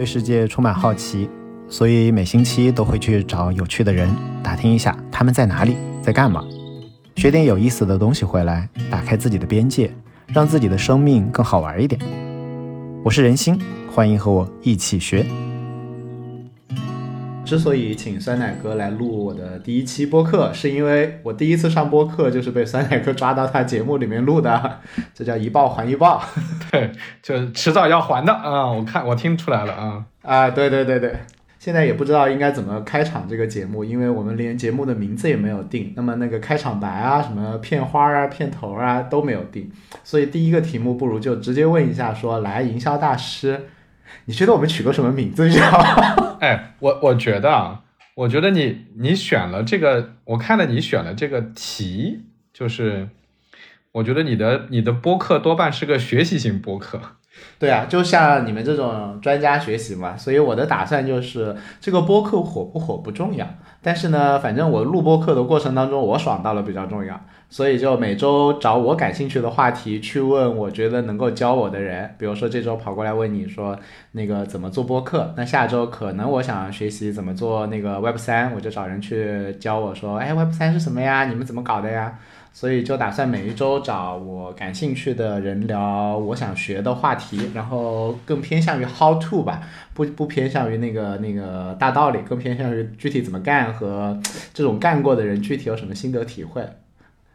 对世界充满好奇，所以每星期都会去找有趣的人打听一下他们在哪里，在干嘛，学点有意思的东西回来，打开自己的边界，让自己的生命更好玩一点。我是人心，欢迎和我一起学。之所以请酸奶哥来录我的第一期播客，是因为我第一次上播客就是被酸奶哥抓到他节目里面录的，这叫一报还一报。对，就是迟早要还的啊！我看我听出来了啊啊！对对对对，现在也不知道应该怎么开场这个节目，因为我们连节目的名字也没有定，那么那个开场白啊、什么片花啊、片头啊都没有定，所以第一个题目不如就直接问一下，说来营销大师。你觉得我们取个什么名字？你知道吗？哎，我我觉得啊，我觉得你你选了这个，我看了你选了这个题，就是我觉得你的你的播客多半是个学习型播客。对啊，就像你们这种专家学习嘛，所以我的打算就是这个播客火不火不重要，但是呢，反正我录播课的过程当中我爽到了比较重要。所以就每周找我感兴趣的话题去问，我觉得能够教我的人。比如说这周跑过来问你说那个怎么做播客，那下周可能我想学习怎么做那个 Web 三，我就找人去教我说，哎，Web 三是什么呀？你们怎么搞的呀？所以就打算每一周找我感兴趣的人聊我想学的话题，然后更偏向于 How to 吧，不不偏向于那个那个大道理，更偏向于具体怎么干和这种干过的人具体有什么心得体会。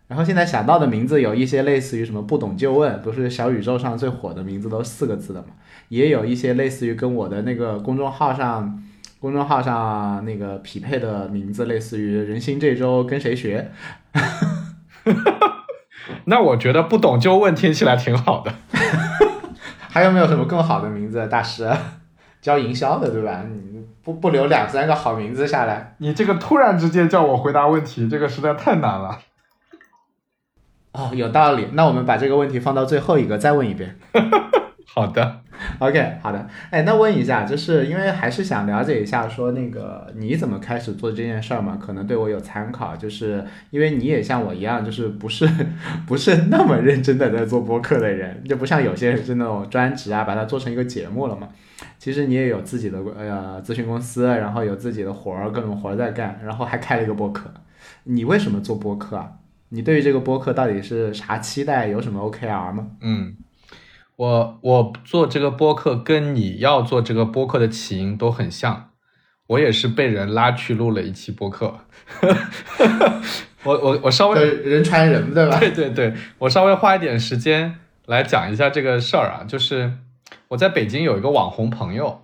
然后现在想到的名字有一些类似于什么不懂就问，不是小宇宙上最火的名字都四个字的嘛？也有一些类似于跟我的那个公众号上，公众号上那个匹配的名字，类似于人心这周跟谁学？那我觉得不懂就问听起来挺好的。还有没有什么更好的名字？大师教营销的对吧？你不不留两三个好名字下来？你这个突然之间叫我回答问题，这个实在太难了。哦，有道理。那我们把这个问题放到最后一个，再问一遍。好的，OK，好的。哎，那问一下，就是因为还是想了解一下，说那个你怎么开始做这件事儿嘛？可能对我有参考。就是因为你也像我一样，就是不是 不是那么认真的在做播客的人，就不像有些人是那种专职啊，把它做成一个节目了嘛。其实你也有自己的呃咨询公司，然后有自己的活儿，各种活儿在干，然后还开了一个播客。你为什么做播客啊？你对于这个播客到底是啥期待？有什么 OKR 吗？嗯，我我做这个播客跟你要做这个播客的起因都很像，我也是被人拉去录了一期播客。我我我稍微人传人对吧？对对对，我稍微花一点时间来讲一下这个事儿啊，就是我在北京有一个网红朋友，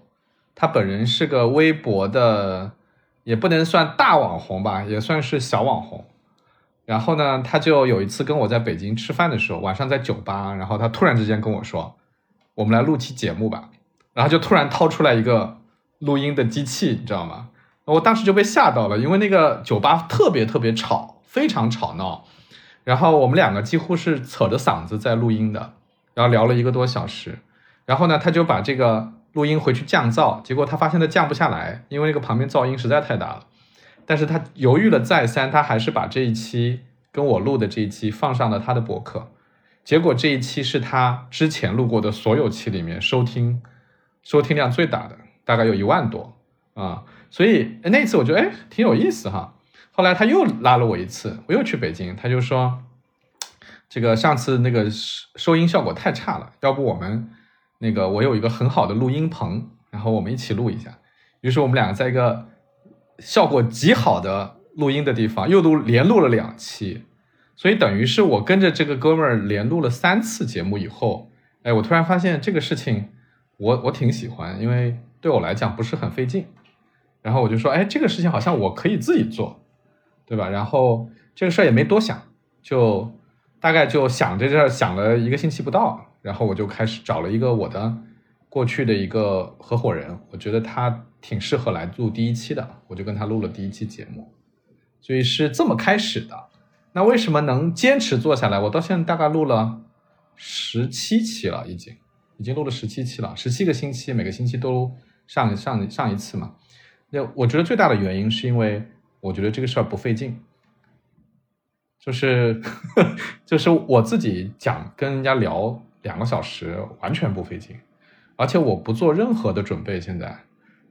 他本人是个微博的，也不能算大网红吧，也算是小网红。然后呢，他就有一次跟我在北京吃饭的时候，晚上在酒吧，然后他突然之间跟我说：“我们来录期节目吧。”然后就突然掏出来一个录音的机器，你知道吗？我当时就被吓到了，因为那个酒吧特别特别吵，非常吵闹。然后我们两个几乎是扯着嗓子在录音的，然后聊了一个多小时。然后呢，他就把这个录音回去降噪，结果他发现他降不下来，因为那个旁边噪音实在太大了。但是他犹豫了再三，他还是把这一期跟我录的这一期放上了他的博客，结果这一期是他之前录过的所有期里面收听收听量最大的，大概有一万多啊，所以那次我觉得哎挺有意思哈。后来他又拉了我一次，我又去北京，他就说这个上次那个收音效果太差了，要不我们那个我有一个很好的录音棚，然后我们一起录一下。于是我们两个在一个。效果极好的录音的地方，又录连录了两期，所以等于是我跟着这个哥们儿连录了三次节目以后，哎，我突然发现这个事情，我我挺喜欢，因为对我来讲不是很费劲。然后我就说，哎，这个事情好像我可以自己做，对吧？然后这个事儿也没多想，就大概就想着这儿想了一个星期不到，然后我就开始找了一个我的过去的一个合伙人，我觉得他。挺适合来录第一期的，我就跟他录了第一期节目，所以是这么开始的。那为什么能坚持做下来？我到现在大概录了十七期了，已经已经录了十七期了，十七个星期，每个星期都上上上一次嘛。那我觉得最大的原因是因为我觉得这个事儿不费劲，就是呵 就是我自己讲跟人家聊两个小时完全不费劲。而且我不做任何的准备，现在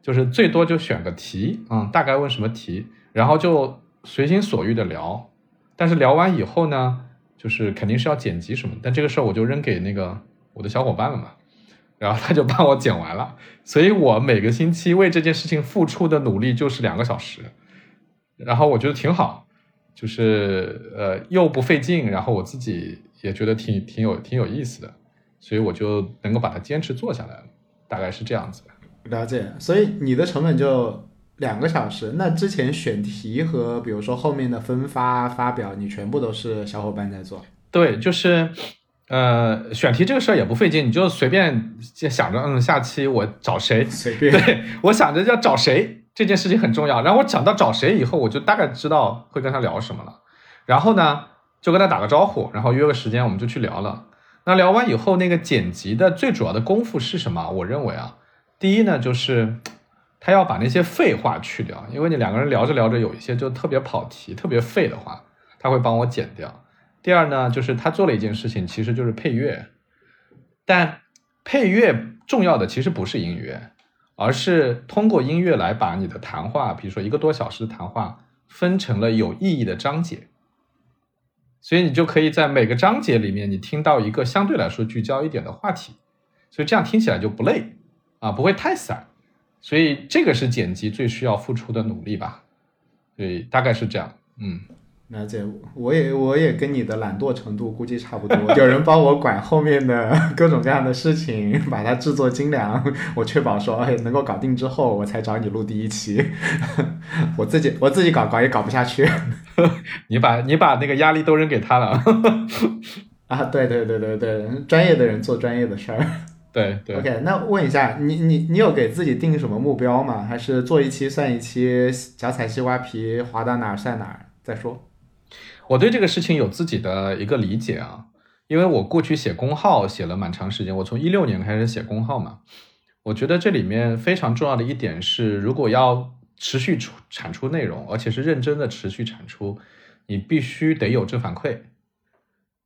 就是最多就选个题，嗯，大概问什么题，然后就随心所欲的聊。但是聊完以后呢，就是肯定是要剪辑什么，但这个事儿我就扔给那个我的小伙伴了嘛，然后他就帮我剪完了。所以我每个星期为这件事情付出的努力就是两个小时，然后我觉得挺好，就是呃又不费劲，然后我自己也觉得挺挺有挺有意思的。所以我就能够把它坚持做下来了，大概是这样子。了解，所以你的成本就两个小时。那之前选题和比如说后面的分发发表，你全部都是小伙伴在做？对，就是呃，选题这个事儿也不费劲，你就随便想着，嗯，下期我找谁？随便。对我想着要找谁这件事情很重要，然后我想到找谁以后，我就大概知道会跟他聊什么了。然后呢，就跟他打个招呼，然后约个时间，我们就去聊了。那聊完以后，那个剪辑的最主要的功夫是什么？我认为啊，第一呢，就是他要把那些废话去掉，因为你两个人聊着聊着，有一些就特别跑题、特别废的话，他会帮我剪掉。第二呢，就是他做了一件事情，其实就是配乐。但配乐重要的其实不是音乐，而是通过音乐来把你的谈话，比如说一个多小时的谈话，分成了有意义的章节。所以你就可以在每个章节里面，你听到一个相对来说聚焦一点的话题，所以这样听起来就不累啊，不会太散。所以这个是剪辑最需要付出的努力吧？对，大概是这样，嗯。了解，我也我也跟你的懒惰程度估计差不多。有人帮我管后面的 各种各样的事情，把它制作精良，我确保说哎能够搞定之后，我才找你录第一期。我自己我自己搞搞也搞不下去。你把你把那个压力都扔给他了。啊，对对对对对，专业的人做专业的事儿。对对。OK，那问一下你你你有给自己定什么目标吗？还是做一期算一期，脚踩西瓜皮，滑到哪儿算哪儿再说？我对这个事情有自己的一个理解啊，因为我过去写公号写了蛮长时间，我从一六年开始写公号嘛。我觉得这里面非常重要的一点是，如果要持续出产出内容，而且是认真的持续产出，你必须得有正反馈。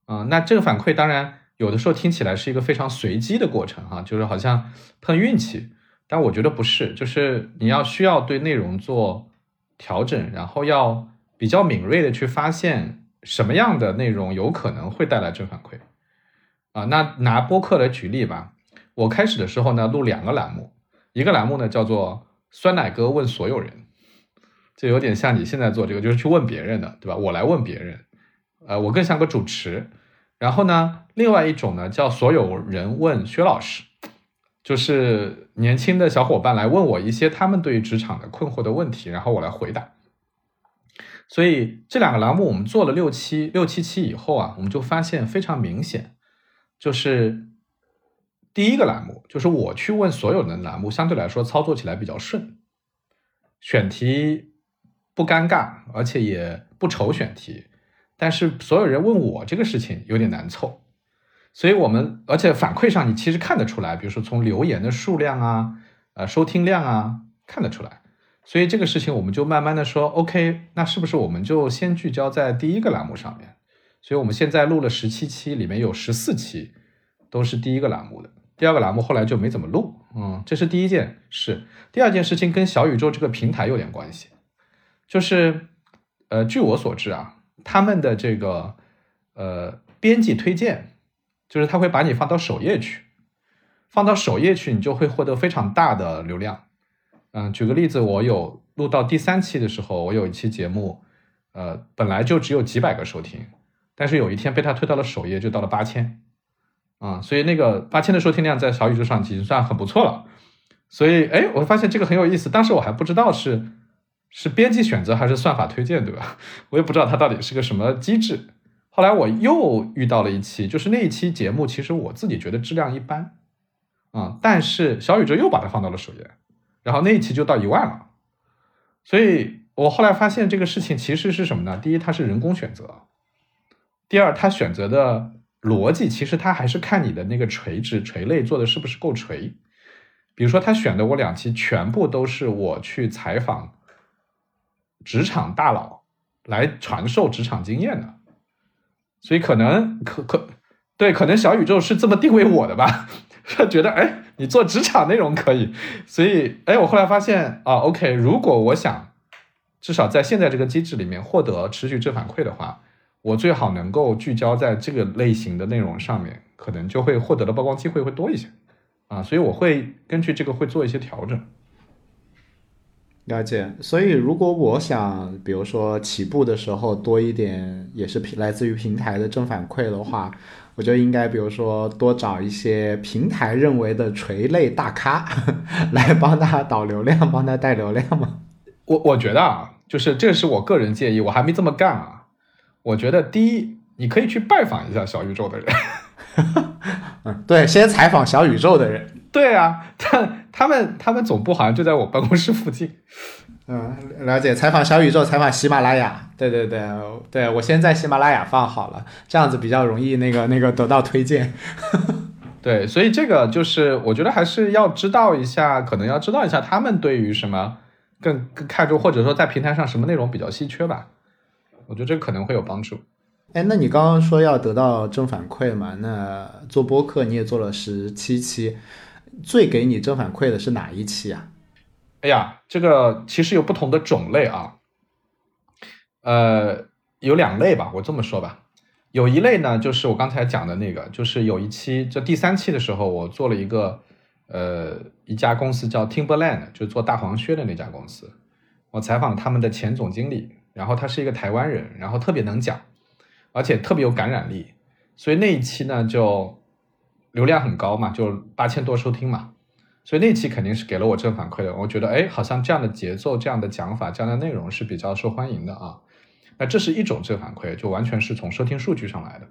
啊，那这个反馈当然有的时候听起来是一个非常随机的过程哈，就是好像碰运气，但我觉得不是，就是你要需要对内容做调整，然后要。比较敏锐的去发现什么样的内容有可能会带来正反馈啊？那拿播客来举例吧。我开始的时候呢，录两个栏目，一个栏目呢叫做“酸奶哥问所有人”，就有点像你现在做这个，就是去问别人的，对吧？我来问别人，呃，我更像个主持。然后呢，另外一种呢叫“所有人问薛老师”，就是年轻的小伙伴来问我一些他们对于职场的困惑的问题，然后我来回答。所以这两个栏目我们做了六期六七期以后啊，我们就发现非常明显，就是第一个栏目就是我去问所有人的栏目，相对来说操作起来比较顺，选题不尴尬，而且也不愁选题。但是所有人问我这个事情有点难凑，所以我们而且反馈上你其实看得出来，比如说从留言的数量啊，呃收听量啊看得出来。所以这个事情我们就慢慢的说，OK，那是不是我们就先聚焦在第一个栏目上面？所以我们现在录了十七期，里面有十四期都是第一个栏目的，第二个栏目后来就没怎么录。嗯，这是第一件事。第二件事情跟小宇宙这个平台有点关系，就是呃，据我所知啊，他们的这个呃编辑推荐，就是他会把你放到首页去，放到首页去，你就会获得非常大的流量。嗯，举个例子，我有录到第三期的时候，我有一期节目，呃，本来就只有几百个收听，但是有一天被他推到了首页，就到了八千，啊，所以那个八千的收听量在小宇宙上已经算很不错了。所以，哎，我发现这个很有意思，当时我还不知道是是编辑选择还是算法推荐，对吧？我也不知道它到底是个什么机制。后来我又遇到了一期，就是那一期节目，其实我自己觉得质量一般，啊，但是小宇宙又把它放到了首页。然后那一期就到一万了，所以我后来发现这个事情其实是什么呢？第一，它是人工选择；第二，它选择的逻辑其实它还是看你的那个垂直垂类做的是不是够垂。比如说，他选的我两期全部都是我去采访职场大佬来传授职场经验的，所以可能可可对，可能小宇宙是这么定位我的吧？他觉得哎。你做职场内容可以。所以，哎，我后来发现啊，OK，如果我想至少在现在这个机制里面获得持续正反馈的话，我最好能够聚焦在这个类型的内容上面，可能就会获得的曝光机会会多一些啊。所以我会根据这个会做一些调整。了解，所以如果我想，比如说起步的时候多一点，也是平来自于平台的正反馈的话，我就应该比如说多找一些平台认为的垂类大咖 来帮他导流量，帮他带流量吗？我我觉得啊，就是这是我个人建议，我还没这么干啊。我觉得第一，你可以去拜访一下小宇宙的人。嗯，对，先采访小宇宙的人。对啊，他他们他们总部好像就在我办公室附近。嗯，了解。采访小宇宙，采访喜马拉雅。对对对对，我先在喜马拉雅放好了，这样子比较容易那个 那个得到推荐。对，所以这个就是我觉得还是要知道一下，可能要知道一下他们对于什么更更看重，或者说在平台上什么内容比较稀缺吧。我觉得这个可能会有帮助。哎，那你刚刚说要得到正反馈嘛？那做播客你也做了十七期。最给你正反馈的是哪一期啊？哎呀，这个其实有不同的种类啊，呃，有两类吧，我这么说吧，有一类呢，就是我刚才讲的那个，就是有一期，就第三期的时候，我做了一个，呃，一家公司叫 Timberland，就做大黄靴的那家公司，我采访他们的前总经理，然后他是一个台湾人，然后特别能讲，而且特别有感染力，所以那一期呢就。流量很高嘛，就八千多收听嘛，所以那期肯定是给了我正反馈的。我觉得，哎，好像这样的节奏、这样的讲法、这样的内容是比较受欢迎的啊。那这是一种正反馈，就完全是从收听数据上来的。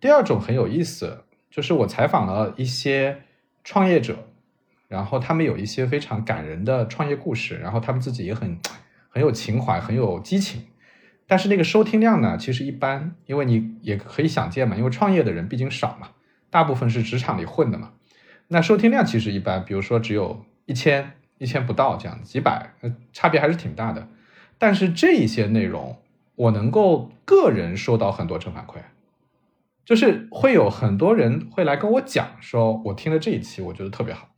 第二种很有意思，就是我采访了一些创业者，然后他们有一些非常感人的创业故事，然后他们自己也很很有情怀、很有激情，但是那个收听量呢，其实一般，因为你也可以想见嘛，因为创业的人毕竟少嘛。大部分是职场里混的嘛，那收听量其实一般，比如说只有一千、一千不到这样，几百，差别还是挺大的。但是这一些内容，我能够个人收到很多正反馈，就是会有很多人会来跟我讲，说我听了这一期，我觉得特别好，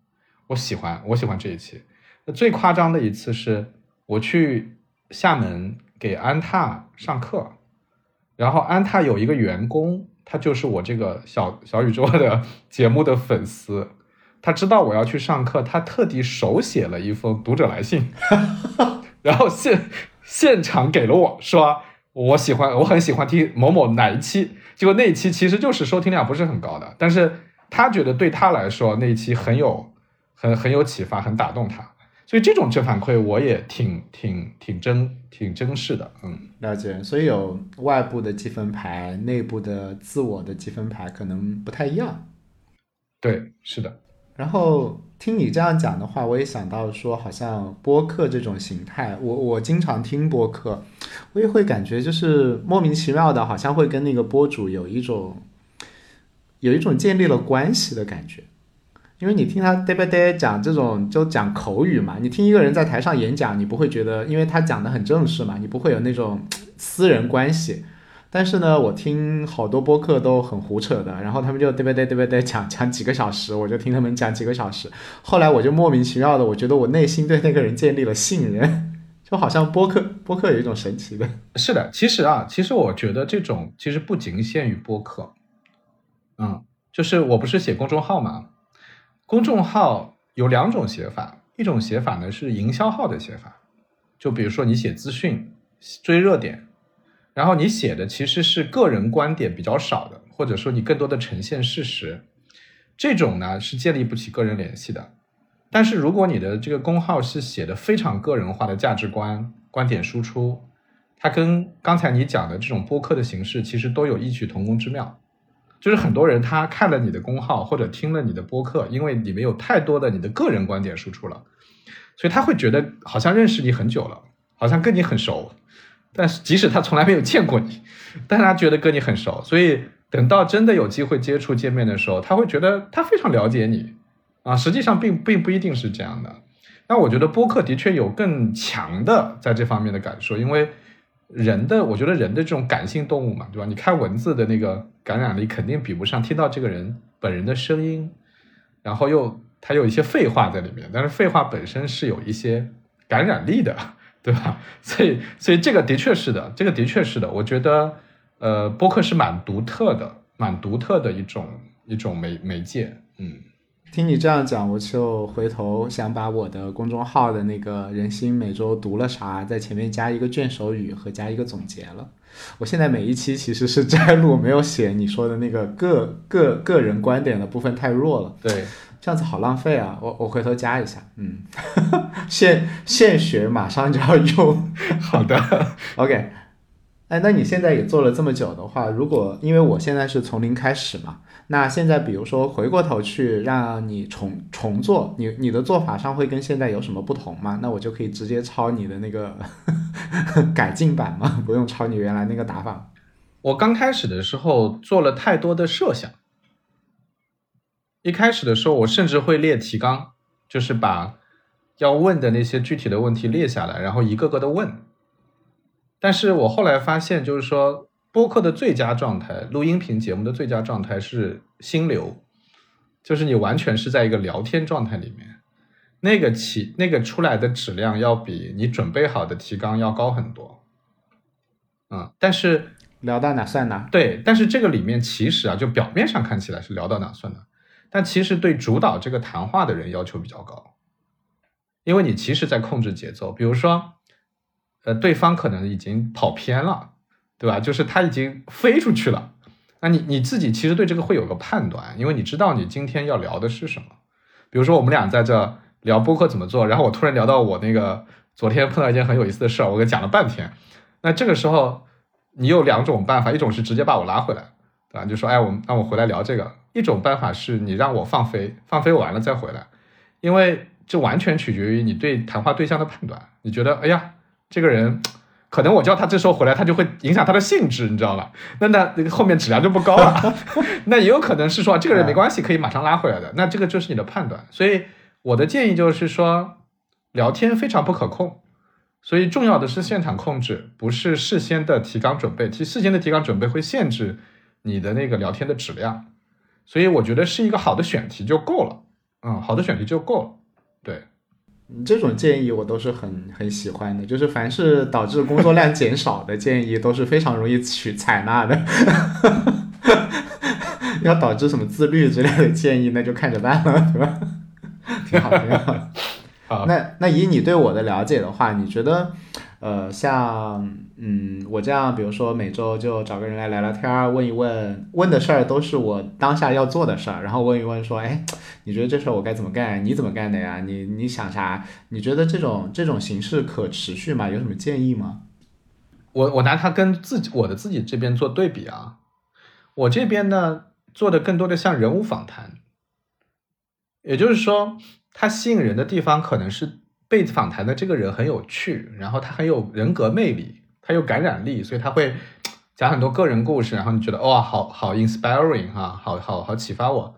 我喜欢，我喜欢这一期。那最夸张的一次是我去厦门给安踏上课，然后安踏有一个员工。他就是我这个小小宇宙的 节目的粉丝，他知道我要去上课，他特地手写了一封读者来信，然后现现场给了我说我喜欢，我很喜欢听某某哪一期，结果那一期其实就是收听量不是很高的，但是他觉得对他来说那一期很有很很有启发，很打动他。所以这种正反馈我也挺挺挺珍挺珍视的，嗯，了解。所以有外部的积分牌，内部的自我的积分牌可能不太一样。对，是的。然后听你这样讲的话，我也想到说，好像播客这种形态，我我经常听播客，我也会感觉就是莫名其妙的，好像会跟那个播主有一种有一种建立了关系的感觉。因为你听他嘚吧嘚讲这种就讲口语嘛，你听一个人在台上演讲，你不会觉得，因为他讲的很正式嘛，你不会有那种私人关系。但是呢，我听好多播客都很胡扯的，然后他们就嘚吧嘚嘚吧嘚讲讲几个小时，我就听他们讲几个小时。后来我就莫名其妙的，我觉得我内心对那个人建立了信任，就好像播客播客有一种神奇的。是的，其实啊，其实我觉得这种其实不仅限于播客，嗯，就是我不是写公众号嘛。公众号有两种写法，一种写法呢是营销号的写法，就比如说你写资讯、追热点，然后你写的其实是个人观点比较少的，或者说你更多的呈现事实，这种呢是建立不起个人联系的。但是如果你的这个公号是写的非常个人化的价值观、观点输出，它跟刚才你讲的这种播客的形式其实都有异曲同工之妙。就是很多人他看了你的公号或者听了你的播客，因为里面有太多的你的个人观点输出了，所以他会觉得好像认识你很久了，好像跟你很熟。但是即使他从来没有见过你，但是他觉得跟你很熟。所以等到真的有机会接触见面的时候，他会觉得他非常了解你啊。实际上并并不一定是这样的。那我觉得播客的确有更强的在这方面的感受，因为。人的，我觉得人的这种感性动物嘛，对吧？你看文字的那个感染力，肯定比不上听到这个人本人的声音，然后又他有一些废话在里面，但是废话本身是有一些感染力的，对吧？所以，所以这个的确是的，这个的确是的。我觉得，呃，播客是蛮独特的，蛮独特的一种一种媒媒介。嗯，听你这样讲，我就回头想把我的公众号的那个人心每周读了啥，在前面加一个卷首语和加一个总结了。我现在每一期其实是摘录，没有写你说的那个个个个人观点的部分太弱了。对，这样子好浪费啊！我我回头加一下，嗯，现现学马上就要用。好的，OK。哎，那你现在也做了这么久的话，如果因为我现在是从零开始嘛，那现在比如说回过头去让你重重做，你你的做法上会跟现在有什么不同吗？那我就可以直接抄你的那个 改进版吗？不用抄你原来那个打法。我刚开始的时候做了太多的设想，一开始的时候我甚至会列提纲，就是把要问的那些具体的问题列下来，然后一个个的问。但是我后来发现，就是说，播客的最佳状态，录音频节目的最佳状态是心流，就是你完全是在一个聊天状态里面，那个起那个出来的质量要比你准备好的提纲要高很多。嗯，但是聊到哪算哪？对，但是这个里面其实啊，就表面上看起来是聊到哪算哪，但其实对主导这个谈话的人要求比较高，因为你其实在控制节奏，比如说。呃，对方可能已经跑偏了，对吧？就是他已经飞出去了。那你你自己其实对这个会有个判断，因为你知道你今天要聊的是什么。比如说我们俩在这聊播客怎么做，然后我突然聊到我那个昨天碰到一件很有意思的事儿，我给讲了半天。那这个时候你有两种办法，一种是直接把我拉回来，对吧？就说哎，我那我回来聊这个。一种办法是你让我放飞，放飞完了再回来，因为这完全取决于你对谈话对象的判断。你觉得哎呀。这个人，可能我叫他这时候回来，他就会影响他的兴致，你知道吧？那那后面质量就不高了。那也有可能是说，这个人没关系，可以马上拉回来的。那这个就是你的判断。所以我的建议就是说，聊天非常不可控，所以重要的是现场控制，不是事先的提纲准备。其实事先的提纲准备会限制你的那个聊天的质量。所以我觉得是一个好的选题就够了。嗯，好的选题就够了。对。你这种建议我都是很很喜欢的，就是凡是导致工作量减少的建议都是非常容易取采纳的。要导致什么自律之类的建议，那就看着办了，对吧？挺好，挺好。好，那那以你对我的了解的话，你觉得？呃，像嗯，我这样，比如说每周就找个人来聊聊天儿，问一问，问的事儿都是我当下要做的事儿，然后问一问说，哎，你觉得这事儿我该怎么干？你怎么干的呀？你你想啥？你觉得这种这种形式可持续吗？有什么建议吗？我我拿它跟自己我的自己这边做对比啊，我这边呢做的更多的像人物访谈，也就是说，它吸引人的地方可能是。被访谈的这个人很有趣，然后他很有人格魅力，他有感染力，所以他会讲很多个人故事，然后你觉得哇，好好 inspiring 哈，好好好启发我。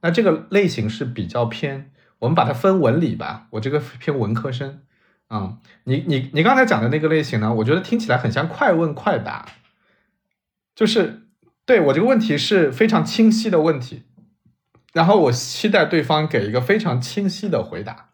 那这个类型是比较偏，我们把它分文理吧，我这个偏文科生啊。你你你刚才讲的那个类型呢，我觉得听起来很像快问快答，就是对我这个问题是非常清晰的问题，然后我期待对方给一个非常清晰的回答。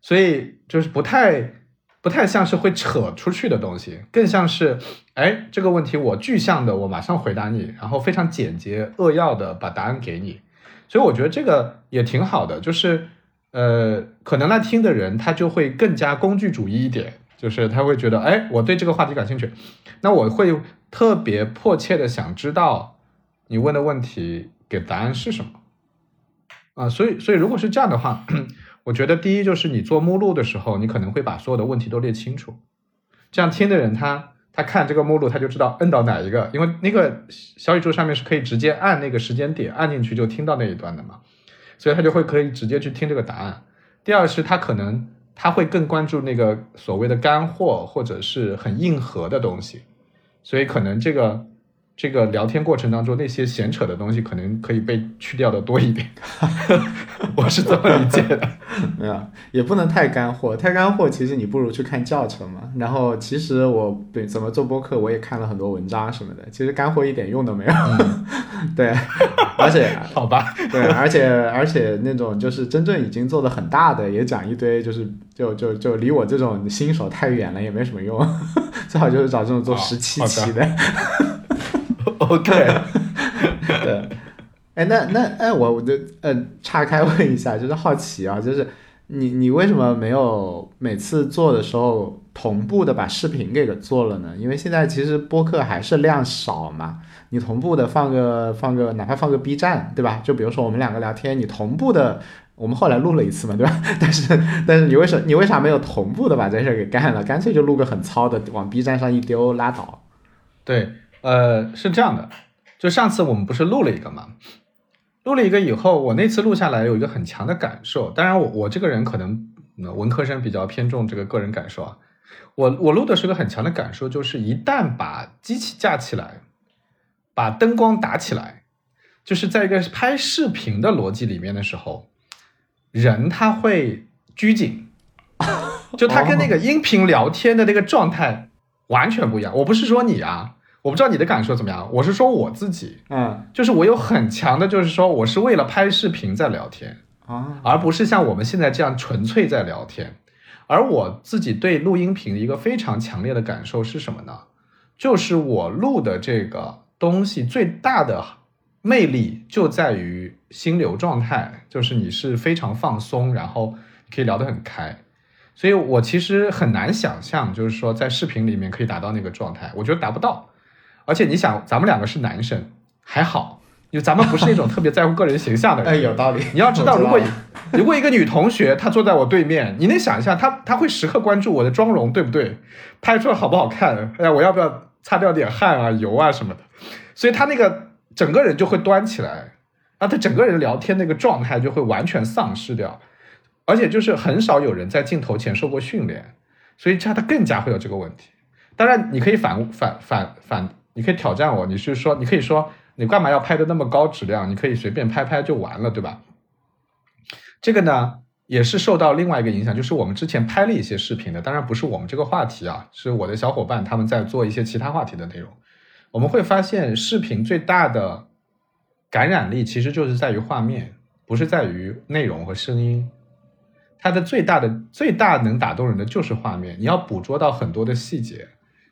所以就是不太不太像是会扯出去的东西，更像是，哎，这个问题我具象的，我马上回答你，然后非常简洁扼要的把答案给你。所以我觉得这个也挺好的，就是呃，可能来听的人他就会更加工具主义一点，就是他会觉得，哎，我对这个话题感兴趣，那我会特别迫切的想知道你问的问题给答案是什么啊。所以，所以如果是这样的话。我觉得第一就是你做目录的时候，你可能会把所有的问题都列清楚，这样听的人他他看这个目录他就知道摁到哪一个，因为那个小宇宙上面是可以直接按那个时间点按进去就听到那一段的嘛，所以他就会可以直接去听这个答案。第二是他可能他会更关注那个所谓的干货或者是很硬核的东西，所以可能这个。这个聊天过程当中，那些闲扯的东西可能可以被去掉的多一点，我是这么理解的。没有，也不能太干货，太干货其实你不如去看教程嘛。然后其实我对怎么做播客，我也看了很多文章什么的，其实干货一点用都没有。对，而且好吧，对，而且而且那种就是真正已经做的很大的，也讲一堆，就是就就就离我这种新手太远了，也没什么用。最好就是找这种做十七期的。OK，对，哎，那那哎，我我就呃岔开问一下，就是好奇啊，就是你你为什么没有每次做的时候同步的把视频给做了呢？因为现在其实播客还是量少嘛，你同步的放个放个，哪怕放个 B 站，对吧？就比如说我们两个聊天，你同步的。我们后来录了一次嘛，对吧？但是但是你为什你为啥没有同步的把这事给干了？干脆就录个很糙的，往 B 站上一丢拉倒。对，呃，是这样的，就上次我们不是录了一个嘛，录了一个以后，我那次录下来有一个很强的感受。当然我，我这个人可能、呃、文科生比较偏重这个个人感受啊。我我录的是个很强的感受，就是一旦把机器架起来，把灯光打起来，就是在一个拍视频的逻辑里面的时候，人他会拘谨，就他跟那个音频聊天的那个状态完全不一样。我不是说你啊。我不知道你的感受怎么样，我是说我自己，嗯，就是我有很强的，就是说我是为了拍视频在聊天啊，而不是像我们现在这样纯粹在聊天。而我自己对录音频的一个非常强烈的感受是什么呢？就是我录的这个东西最大的魅力就在于心流状态，就是你是非常放松，然后可以聊得很开。所以我其实很难想象，就是说在视频里面可以达到那个状态，我觉得达不到。而且你想，咱们两个是男生，还好，因为咱们不是那种特别在乎个人形象的人。哎，有道理。你要知道，如果如果一个女同学她坐在我对面，你能想一下她她会时刻关注我的妆容，对不对？拍出来好不好看？哎呀，我要不要擦掉点汗啊、油啊什么的？所以她那个整个人就会端起来，啊，她整个人聊天那个状态就会完全丧失掉。而且就是很少有人在镜头前受过训练，所以这样他更加会有这个问题。当然，你可以反反反反。你可以挑战我，你是说，你可以说，你干嘛要拍的那么高质量？你可以随便拍拍就完了，对吧？这个呢，也是受到另外一个影响，就是我们之前拍了一些视频的，当然不是我们这个话题啊，是我的小伙伴他们在做一些其他话题的内容。我们会发现，视频最大的感染力其实就是在于画面，不是在于内容和声音。它的最大的、最大能打动人的就是画面，你要捕捉到很多的细节。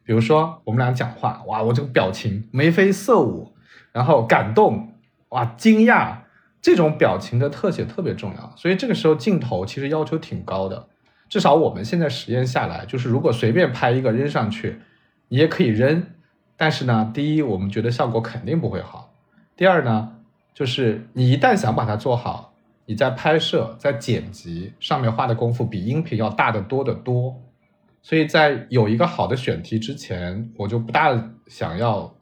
比如说我们俩讲话，哇，我这个表情眉飞色舞，然后感动，哇，惊讶，这种表情的特写特别重要。所以这个时候镜头其实要求挺高的，至少我们现在实验下来，就是如果随便拍一个扔上去，你也可以扔，但是呢，第一，我们觉得效果肯定不会好；第二呢，就是你一旦想把它做好，你在拍摄、在剪辑上面花的功夫比音频要大得多得多。所以在有一个好的选题之前，我就不大想要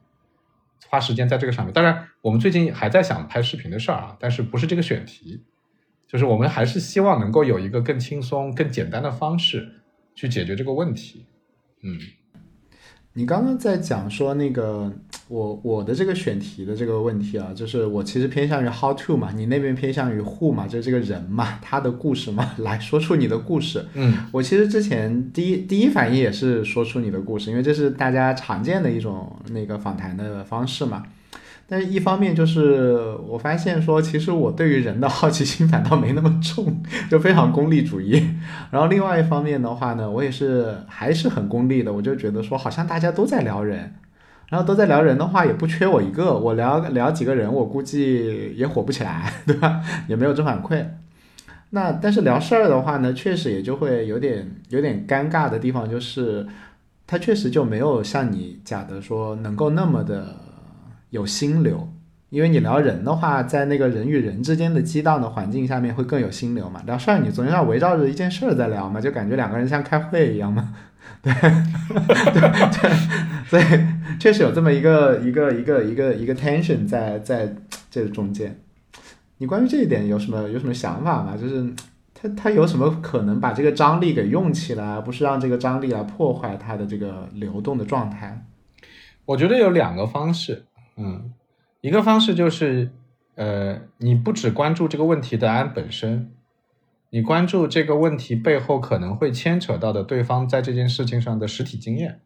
花时间在这个上面。当然，我们最近还在想拍视频的事儿啊，但是不是这个选题，就是我们还是希望能够有一个更轻松、更简单的方式去解决这个问题。嗯，你刚刚在讲说那个我我的这个选题的这个问题啊，就是我其实偏向于 how to 嘛，你那边偏向于 who 嘛，就是这个人嘛，他的故事嘛，来说出你的故事。嗯，我其实之前第一第一反应也是说出你的故事，因为这是大家常见的一种那个访谈的方式嘛。但是，一方面就是我发现说，其实我对于人的好奇心反倒没那么重，就非常功利主义。然后，另外一方面的话呢，我也是还是很功利的，我就觉得说，好像大家都在聊人，然后都在聊人的话，也不缺我一个，我聊聊几个人，我估计也火不起来，对吧？也没有正反馈。那但是聊事儿的话呢，确实也就会有点有点尴尬的地方，就是他确实就没有像你讲的说能够那么的。有心流，因为你聊人的话，在那个人与人之间的激荡的环境下面会更有心流嘛。聊事儿，你总要围绕着一件事儿在聊嘛，就感觉两个人像开会一样嘛。对，对 对，所以确实有这么一个一个一个一个一个 tension 在在这中间。你关于这一点有什么有什么想法吗？就是他他有什么可能把这个张力给用起来，而不是让这个张力来破坏它的这个流动的状态？我觉得有两个方式。嗯，一个方式就是，呃，你不只关注这个问题答案本身，你关注这个问题背后可能会牵扯到的对方在这件事情上的实体经验。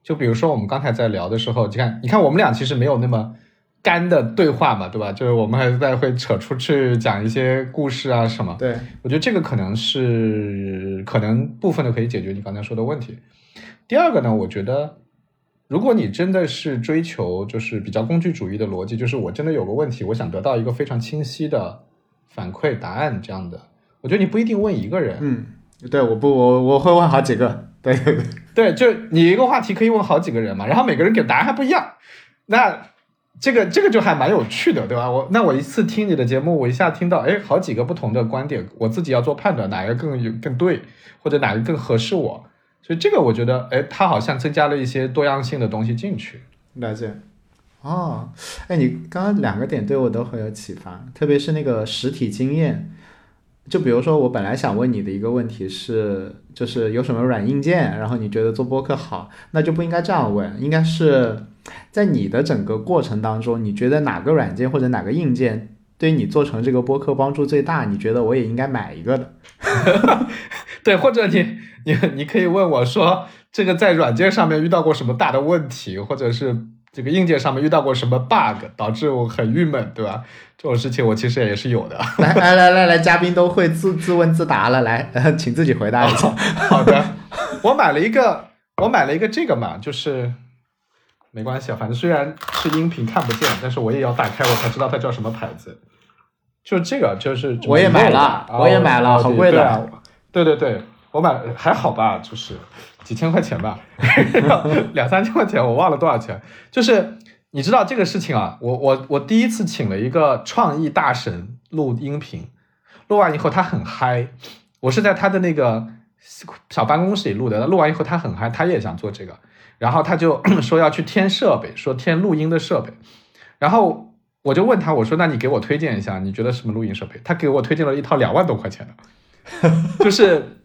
就比如说我们刚才在聊的时候，你看，你看我们俩其实没有那么干的对话嘛，对吧？就是我们还在会扯出去讲一些故事啊什么。对，我觉得这个可能是可能部分的可以解决你刚才说的问题。第二个呢，我觉得如果你真的是追求就是比较工具主义的逻辑，就是我真的有个问题，我想得到一个非常清晰的反馈答案这样的，我觉得你不一定问一个人，嗯，对，我不，我我会问好几个，对对 对，就你一个话题可以问好几个人嘛，然后每个人给答案还不一样，那这个这个就还蛮有趣的，对吧？我那我一次听你的节目，我一下听到哎好几个不同的观点，我自己要做判断，哪个更有更对，或者哪个更合适我，所以这个我觉得哎，它好像增加了一些多样性的东西进去。了解。哦，哎，你刚刚两个点对我都很有启发，特别是那个实体经验。就比如说，我本来想问你的一个问题是，就是有什么软硬件，然后你觉得做播客好，那就不应该这样问，应该是在你的整个过程当中，你觉得哪个软件或者哪个硬件对你做成这个播客帮助最大？你觉得我也应该买一个的。对，或者你你你可以问我说，这个在软件上面遇到过什么大的问题，或者是这个硬件上面遇到过什么 bug，导致我很郁闷，对吧？这种事情我其实也是有的。来来来来来，嘉宾都会自自问自答了，来，请自己回答一下。好的，我买了一个，我买了一个这个嘛，就是没关系啊，反正虽然是音频看不见，但是我也要打开，我才知道它叫什么牌子。就这个，就是我也买了，我也买了，好贵的。对对对，我买还好吧，就是几千块钱吧，两三千块钱，我忘了多少钱，就是。你知道这个事情啊？我我我第一次请了一个创意大神录音频，录完以后他很嗨，我是在他的那个小办公室里录的。录完以后他很嗨，他也想做这个，然后他就 说要去添设备，说添录音的设备。然后我就问他，我说那你给我推荐一下，你觉得什么录音设备？他给我推荐了一套两万多块钱的，就是。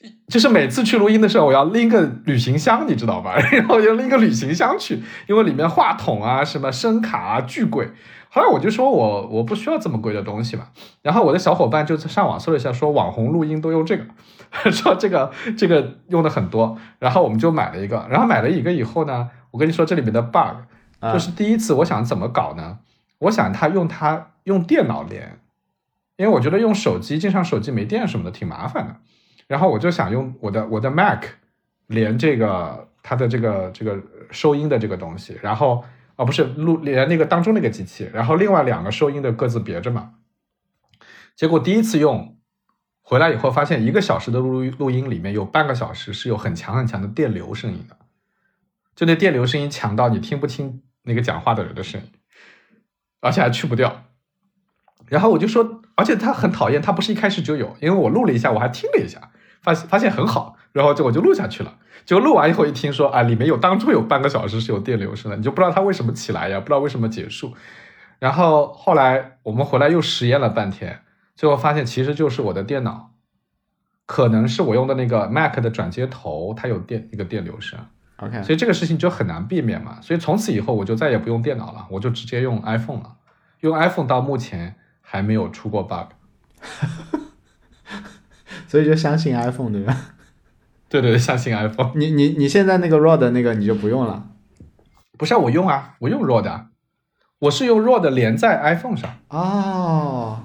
就是每次去录音的时候，我要拎个旅行箱，你知道吧？然后就拎个旅行箱去，因为里面话筒啊、什么声卡啊巨贵。后来我就说我我不需要这么贵的东西嘛。然后我的小伙伴就上网搜了一下，说网红录音都用这个，说这个这个用的很多。然后我们就买了一个。然后买了一个以后呢，我跟你说这里面的 bug，就是第一次我想怎么搞呢？我想他用它用电脑连，因为我觉得用手机经常手机没电什么的挺麻烦的。然后我就想用我的我的 Mac 连这个它的这个这个收音的这个东西，然后哦不是录连那个当中那个机器，然后另外两个收音的各自别着嘛。结果第一次用回来以后，发现一个小时的录录音里面有半个小时是有很强很强的电流声音的，就那电流声音强到你听不清那个讲话的人的声音，而且还去不掉。然后我就说，而且他很讨厌，他不是一开始就有，因为我录了一下，我还听了一下。发现发现很好，然后就我就录下去了。结果录完以后一听说啊，里面有当中有半个小时是有电流声的，你就不知道它为什么起来呀，不知道为什么结束。然后后来我们回来又实验了半天，最后发现其实就是我的电脑，可能是我用的那个 Mac 的转接头它有电一个电流声。OK，所以这个事情就很难避免嘛。所以从此以后我就再也不用电脑了，我就直接用 iPhone 了。用 iPhone 到目前还没有出过 bug。所以就相信 iPhone 对吧？对对对，相信 iPhone。你你你现在那个 Rode 那个你就不用了？不是啊我用啊，我用 Rod，、啊我是用 Rode 连在 iPhone 上。哦，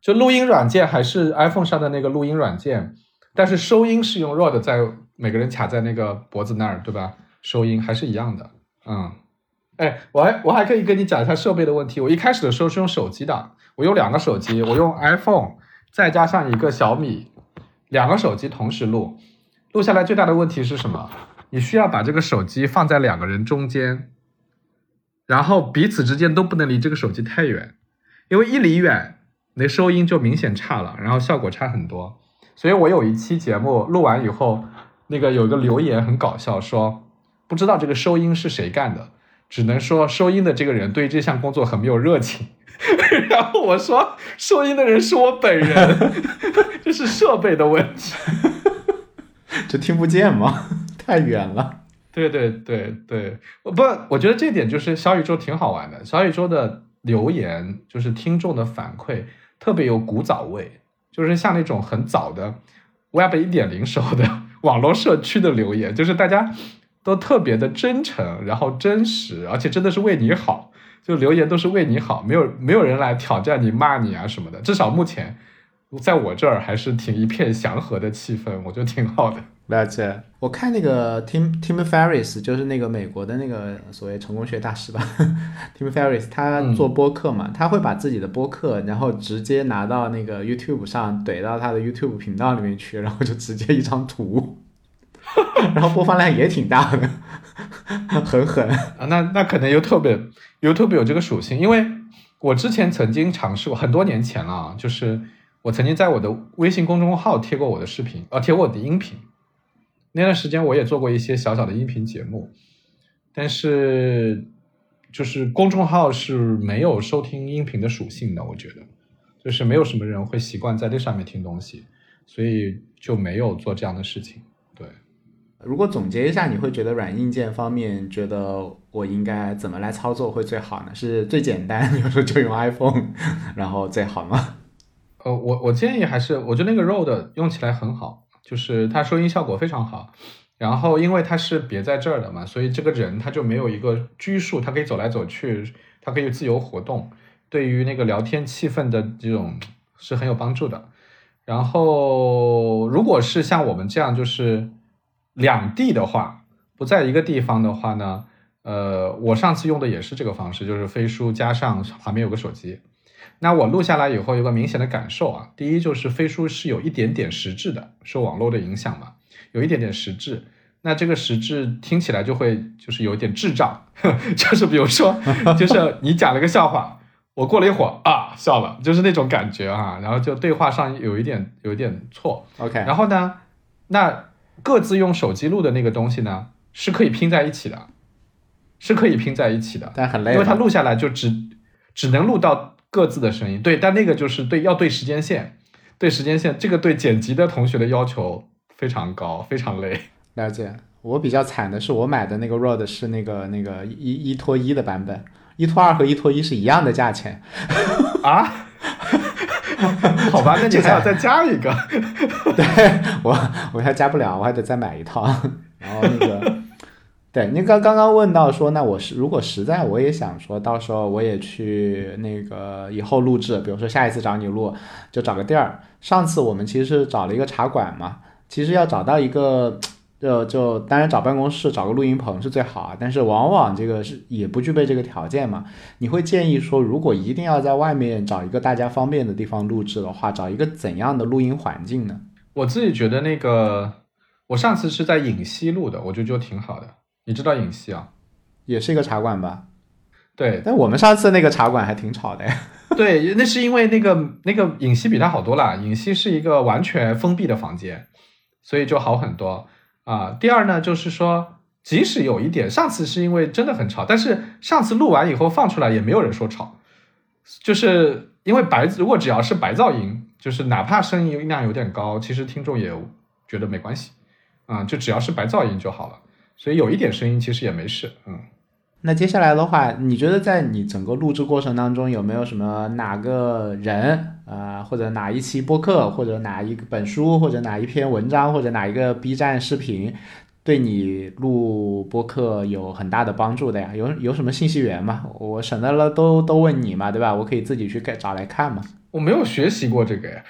就录音软件还是 iPhone 上的那个录音软件，但是收音是用 Rode 在每个人卡在那个脖子那儿，对吧？收音还是一样的。嗯，哎，我还我还可以跟你讲一下设备的问题。我一开始的时候是用手机的，我有两个手机，我用 iPhone 再加上一个小米。两个手机同时录，录下来最大的问题是什么？你需要把这个手机放在两个人中间，然后彼此之间都不能离这个手机太远，因为一离远，那收音就明显差了，然后效果差很多。所以我有一期节目录完以后，那个有一个留言很搞笑，说不知道这个收音是谁干的，只能说收音的这个人对这项工作很没有热情。然后我说，收音的人是我本人，这是设备的问题，这听不见吗？太远了。对对对对，不，我觉得这点就是小宇宙挺好玩的。小宇宙的留言就是听众的反馈，特别有古早味，就是像那种很早的 Web 一点零时候的网络社区的留言，就是大家都特别的真诚，然后真实，而且真的是为你好。就留言都是为你好，没有没有人来挑战你、骂你啊什么的。至少目前，在我这儿还是挺一片祥和的气氛，我觉得挺好的。了解，我看那个 Tim Tim Ferris，就是那个美国的那个所谓成功学大师吧，Tim Ferris，他做播客嘛，他会把自己的播客，然后直接拿到那个 YouTube 上怼到他的 YouTube 频道里面去，然后就直接一张图，然后播放量也挺大的，很狠啊。那那可能 YouTube YouTube 有这个属性，因为我之前曾经尝试过，很多年前了，就是我曾经在我的微信公众号贴过我的视频，呃，贴过我的音频。那段时间我也做过一些小小的音频节目，但是就是公众号是没有收听音频的属性的，我觉得就是没有什么人会习惯在这上面听东西，所以就没有做这样的事情。如果总结一下，你会觉得软硬件方面，觉得我应该怎么来操作会最好呢？是最简单，比如说就用 iPhone，然后最好吗？呃，我我建议还是，我觉得那个 Rode 用起来很好。就是它收音效果非常好，然后因为它是别在这儿的嘛，所以这个人他就没有一个拘束，他可以走来走去，他可以自由活动，对于那个聊天气氛的这种是很有帮助的。然后如果是像我们这样就是两地的话，不在一个地方的话呢，呃，我上次用的也是这个方式，就是飞书加上旁边有个手机。那我录下来以后，有个明显的感受啊。第一就是飞书是有一点点实质的，受网络的影响嘛，有一点点实质。那这个实质听起来就会就是有点智障，就是比如说，就是你讲了个笑话，我过了一会儿啊笑了，就是那种感觉啊。然后就对话上有一点有一点错。OK。然后呢，那各自用手机录的那个东西呢，是可以拼在一起的，是可以拼在一起的，但很累，因为它录下来就只只能录到。各自的声音对，但那个就是对要对时间线，对时间线，这个对剪辑的同学的要求非常高，非常累。了解。我比较惨的是，我买的那个 Rode 是那个那个一一拖一的版本，一拖二和一拖一是一样的价钱。啊？好吧，那你还要再加一个？对我，我还加不了，我还得再买一套。然后那个。对，你刚刚刚问到说，那我是如果实在我也想说到时候我也去那个以后录制，比如说下一次找你录，就找个地儿。上次我们其实是找了一个茶馆嘛，其实要找到一个，就就当然找办公室找个录音棚是最好啊，但是往往这个是也不具备这个条件嘛。你会建议说，如果一定要在外面找一个大家方便的地方录制的话，找一个怎样的录音环境呢？我自己觉得那个，我上次是在影溪录的，我觉得就挺好的。你知道影溪啊，也是一个茶馆吧？对，但我们上次那个茶馆还挺吵的呀。对，那是因为那个那个影溪比它好多了。影溪是一个完全封闭的房间，所以就好很多啊。第二呢，就是说，即使有一点，上次是因为真的很吵，但是上次录完以后放出来也没有人说吵，就是因为白，如果只要是白噪音，就是哪怕声音音量有点高，其实听众也觉得没关系啊，就只要是白噪音就好了。所以有一点声音其实也没事，嗯。那接下来的话，你觉得在你整个录制过程当中，有没有什么哪个人啊，或者哪一期播客，或者哪一本书，或者哪一篇文章，或者哪一个 B 站视频，对你录播客有很大的帮助的呀？有有什么信息源吗？我省得了都都问你嘛，对吧？我可以自己去找来看嘛。我没有学习过这个呀，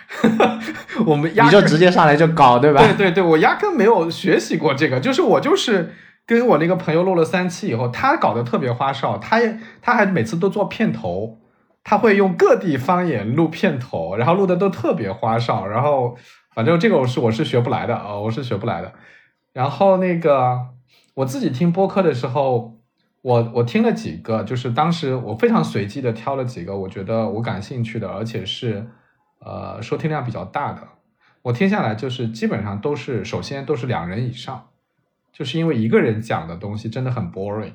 我们压你就直接上来就搞对吧？对对对，我压根没有学习过这个，就是我就是跟我那个朋友录了三期以后，他搞得特别花哨，他也他还每次都做片头，他会用各地方言录片头，然后录的都特别花哨，然后反正这个我是我是学不来的啊，我是学不来的。然后那个我自己听播客的时候。我 我听了几个，就是当时我非常随机的挑了几个，我觉得我感兴趣的，而且是呃收听量比较大的。我听下来就是基本上都是，首先都是两人以上，就是因为一个人讲的东西真的很 boring，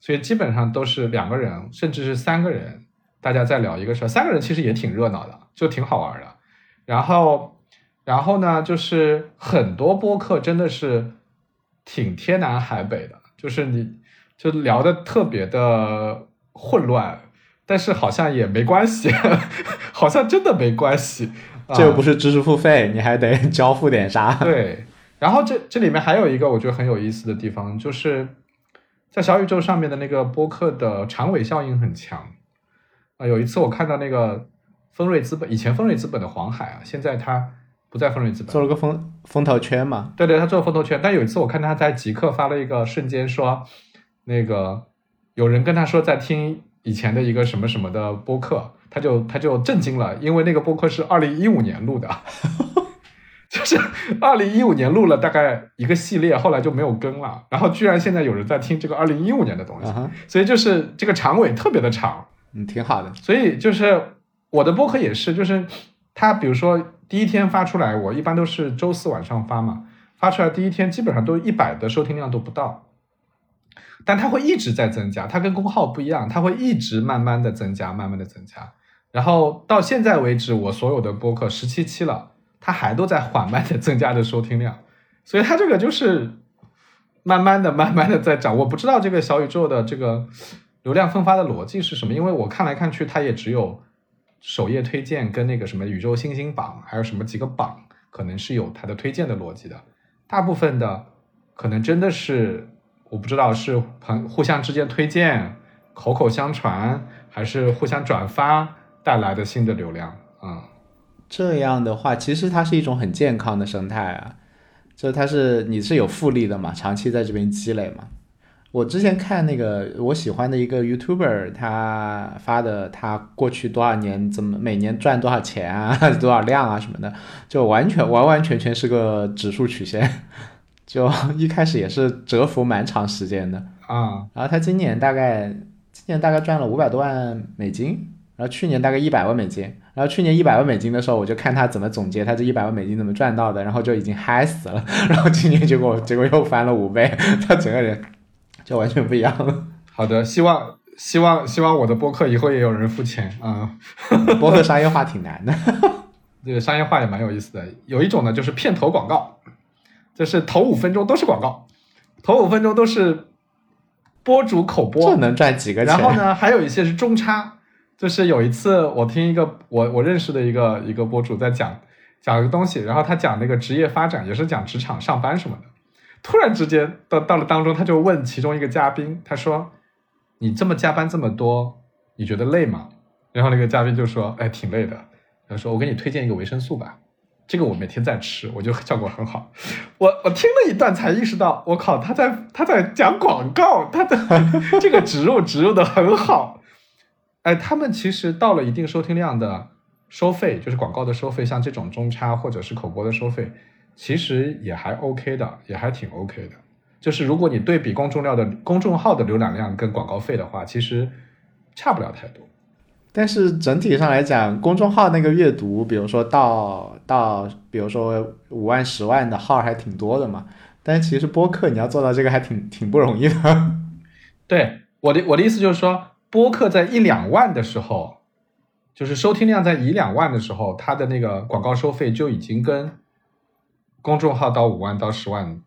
所以基本上都是两个人，甚至是三个人，大家在聊一个事儿。三个人其实也挺热闹的，就挺好玩的。然后然后呢，就是很多播客真的是挺天南海北的，就是你。就聊的特别的混乱，但是好像也没关系，好像真的没关系。这又不是知识付费，你还得交付点啥？对。然后这这里面还有一个我觉得很有意思的地方，就是在小宇宙上面的那个播客的长尾效应很强啊。有一次我看到那个丰瑞资本，以前丰瑞资本的黄海啊，现在他不在丰瑞资本，做了个风风投圈嘛。对对，他做了风投圈。但有一次我看他在极客发了一个瞬间说，那个有人跟他说在听以前的一个什么什么的播客，他就他就震惊了，因为那个播客是二零一五年录的。就是二零一五年录了大概一个系列，后来就没有更了。然后居然现在有人在听这个二零一五年的东西，所以就是这个长尾特别的长，嗯，挺好的。所以就是我的播客也是，就是它比如说第一天发出来，我一般都是周四晚上发嘛，发出来第一天基本上都一百的收听量都不到，但它会一直在增加，它跟公号不一样，它会一直慢慢的增加，慢慢的增加。然后到现在为止，我所有的播客十七期了。它还都在缓慢的增加着收听量，所以它这个就是慢慢的、慢慢的在涨。我不知道这个小宇宙的这个流量分发的逻辑是什么，因为我看来看去，它也只有首页推荐跟那个什么宇宙星星榜，还有什么几个榜，可能是有它的推荐的逻辑的。大部分的可能真的是我不知道是朋互相之间推荐、口口相传，还是互相转发带来的新的流量啊。这样的话，其实它是一种很健康的生态啊，就它是你是有复利的嘛，长期在这边积累嘛。我之前看那个我喜欢的一个 YouTuber，他发的他过去多少年怎么每年赚多少钱啊，多少量啊什么的，就完全完完全全是个指数曲线，就一开始也是蛰伏蛮长时间的啊。然后他今年大概今年大概赚了五百多万美金，然后去年大概一百万美金。然后去年一百万美金的时候，我就看他怎么总结他这一百万美金怎么赚到的，然后就已经嗨死了。然后今年结果结果又翻了五倍，他整个人就完全不一样了。好的，希望希望希望我的播客以后也有人付钱啊。播客商业化挺难的，这个商业化也蛮有意思的。有一种呢就是片头广告，就是头五分钟都是广告，头五分钟都是播主口播，这能赚几个钱？然后呢，还有一些是中差。就是有一次，我听一个我我认识的一个一个博主在讲讲一个东西，然后他讲那个职业发展，也是讲职场上班什么的。突然之间到到了当中，他就问其中一个嘉宾，他说：“你这么加班这么多，你觉得累吗？”然后那个嘉宾就说：“哎，挺累的。”他说：“我给你推荐一个维生素吧，这个我每天在吃，我觉得效果很好。”我我听了一段才意识到，我靠，他在他在讲广告，他的 这个植入植入的很好。哎，他们其实到了一定收听量的收费，就是广告的收费，像这种中差或者是口播的收费，其实也还 OK 的，也还挺 OK 的。就是如果你对比公众量的公众号的浏览量跟广告费的话，其实差不了太多。但是整体上来讲，公众号那个阅读，比如说到到，比如说五万、十万的号还挺多的嘛。但其实播客你要做到这个还挺挺不容易的。对，我的我的意思就是说。播客在一两万的时候，就是收听量在一两万的时候，它的那个广告收费就已经跟公众号到五万到十万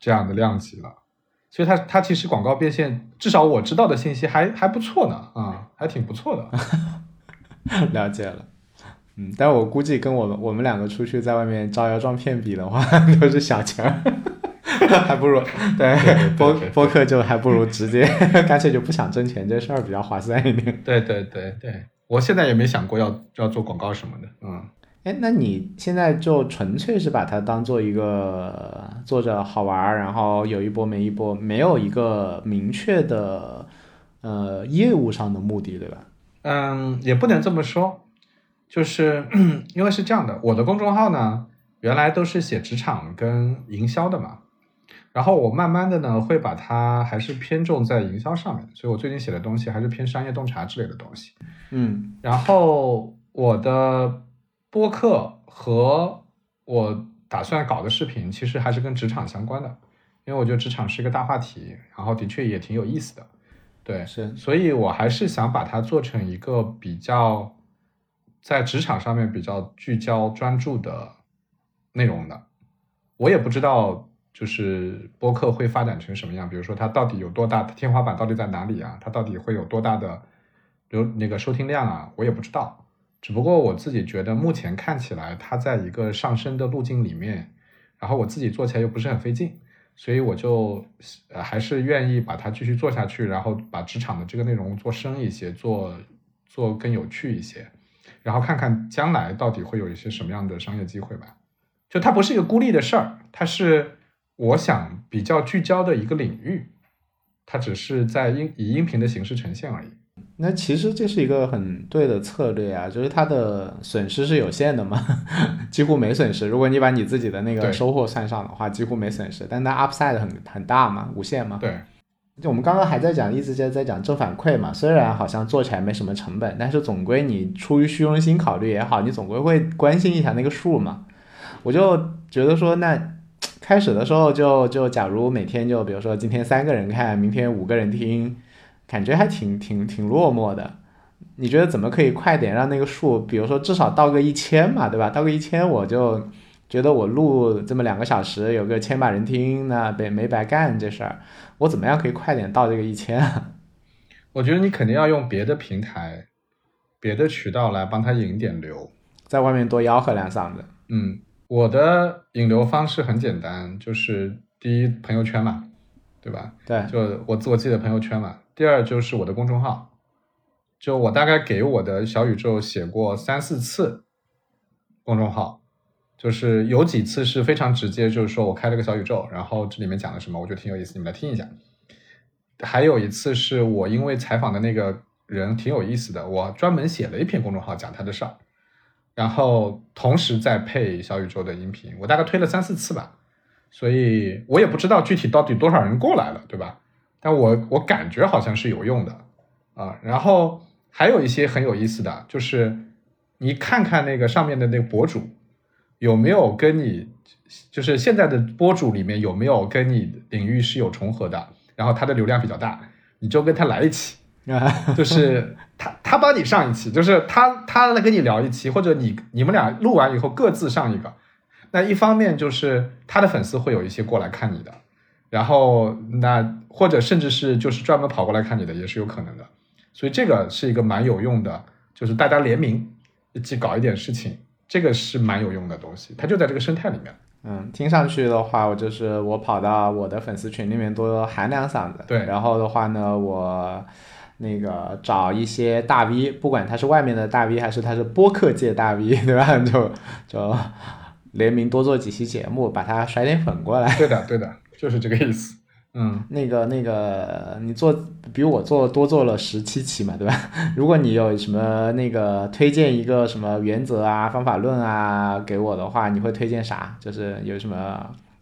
这样的量级了，所以它它其实广告变现，至少我知道的信息还还不错呢，啊，还挺不错的。了解了，嗯，但我估计跟我们我们两个出去在外面招摇撞骗比的话，都是小钱儿。还不如对播播客就还不如直接干脆就不想挣钱这事儿比较划算一点。对对对对，我现在也没想过要要做广告什么的。嗯，哎，那你现在就纯粹是把它当做一个做着好玩儿，然后有一波没一波，没有一个明确的呃业务上的目的，对吧？嗯，也不能这么说，就是 因为是这样的，我的公众号呢原来都是写职场跟营销的嘛。然后我慢慢的呢，会把它还是偏重在营销上面，所以我最近写的东西还是偏商业洞察之类的东西。嗯，然后我的播客和我打算搞的视频，其实还是跟职场相关的，因为我觉得职场是一个大话题，然后的确也挺有意思的。对，是，所以我还是想把它做成一个比较在职场上面比较聚焦专注的内容的。我也不知道。就是播客会发展成什么样？比如说它到底有多大的天花板，到底在哪里啊？它到底会有多大的流那个收听量啊？我也不知道。只不过我自己觉得，目前看起来它在一个上升的路径里面，然后我自己做起来又不是很费劲，所以我就呃还是愿意把它继续做下去，然后把职场的这个内容做深一些，做做更有趣一些，然后看看将来到底会有一些什么样的商业机会吧。就它不是一个孤立的事儿，它是我想比较聚焦的一个领域，它只是在音以音频的形式呈现而已。那其实这是一个很对的策略啊，就是它的损失是有限的嘛，几乎没损失。如果你把你自己的那个收获算上的话，几乎没损失。但它 upside 很很大嘛，无限嘛。对，就我们刚刚还在讲，一直在在讲正反馈嘛。虽然好像做起来没什么成本，但是总归你出于虚荣心考虑也好，你总归会关心一下那个数嘛。我就觉得说，那开始的时候就就假如每天就比如说今天三个人看，明天五个人听，感觉还挺挺挺落寞的。你觉得怎么可以快点让那个数，比如说至少到个一千嘛，对吧？到个一千，我就觉得我录这么两个小时，有个千把人听，那没没白干这事儿。我怎么样可以快点到这个一千啊？我觉得你肯定要用别的平台、别的渠道来帮他引点流。在外面多吆喝两嗓子。嗯，我的引流方式很简单，就是第一朋友圈嘛，对吧？对，就我做自己的朋友圈嘛。第二就是我的公众号，就我大概给我的小宇宙写过三四次公众号，就是有几次是非常直接，就是说我开了个小宇宙，然后这里面讲了什么，我觉得挺有意思，你们来听一下。还有一次是我因为采访的那个人挺有意思的，我专门写了一篇公众号讲他的事儿，然后同时再配小宇宙的音频，我大概推了三四次吧，所以我也不知道具体到底多少人过来了，对吧？但我我感觉好像是有用的啊。然后还有一些很有意思的，就是你看看那个上面的那个博主有没有跟你，就是现在的博主里面有没有跟你领域是有重合的，然后他的流量比较大，你就跟他来一期。就是他他帮你上一期，就是他他来跟你聊一期，或者你你们俩录完以后各自上一个。那一方面就是他的粉丝会有一些过来看你的，然后那或者甚至是就是专门跑过来看你的也是有可能的，所以这个是一个蛮有用的，就是大家联名一起搞一点事情，这个是蛮有用的东西，它就在这个生态里面。嗯，听上去的话，我就是我跑到我的粉丝群里面多喊两嗓子，对然后的话呢，我那个找一些大 V，不管他是外面的大 V 还是他是播客界大 V，对吧？就就联名多做几期节目，把他甩点粉过来。对的，对的，就是这个意思。嗯，那个那个，你做比我做多做了十七期嘛，对吧？如果你有什么那个推荐一个什么原则啊、方法论啊给我的话，你会推荐啥？就是有什么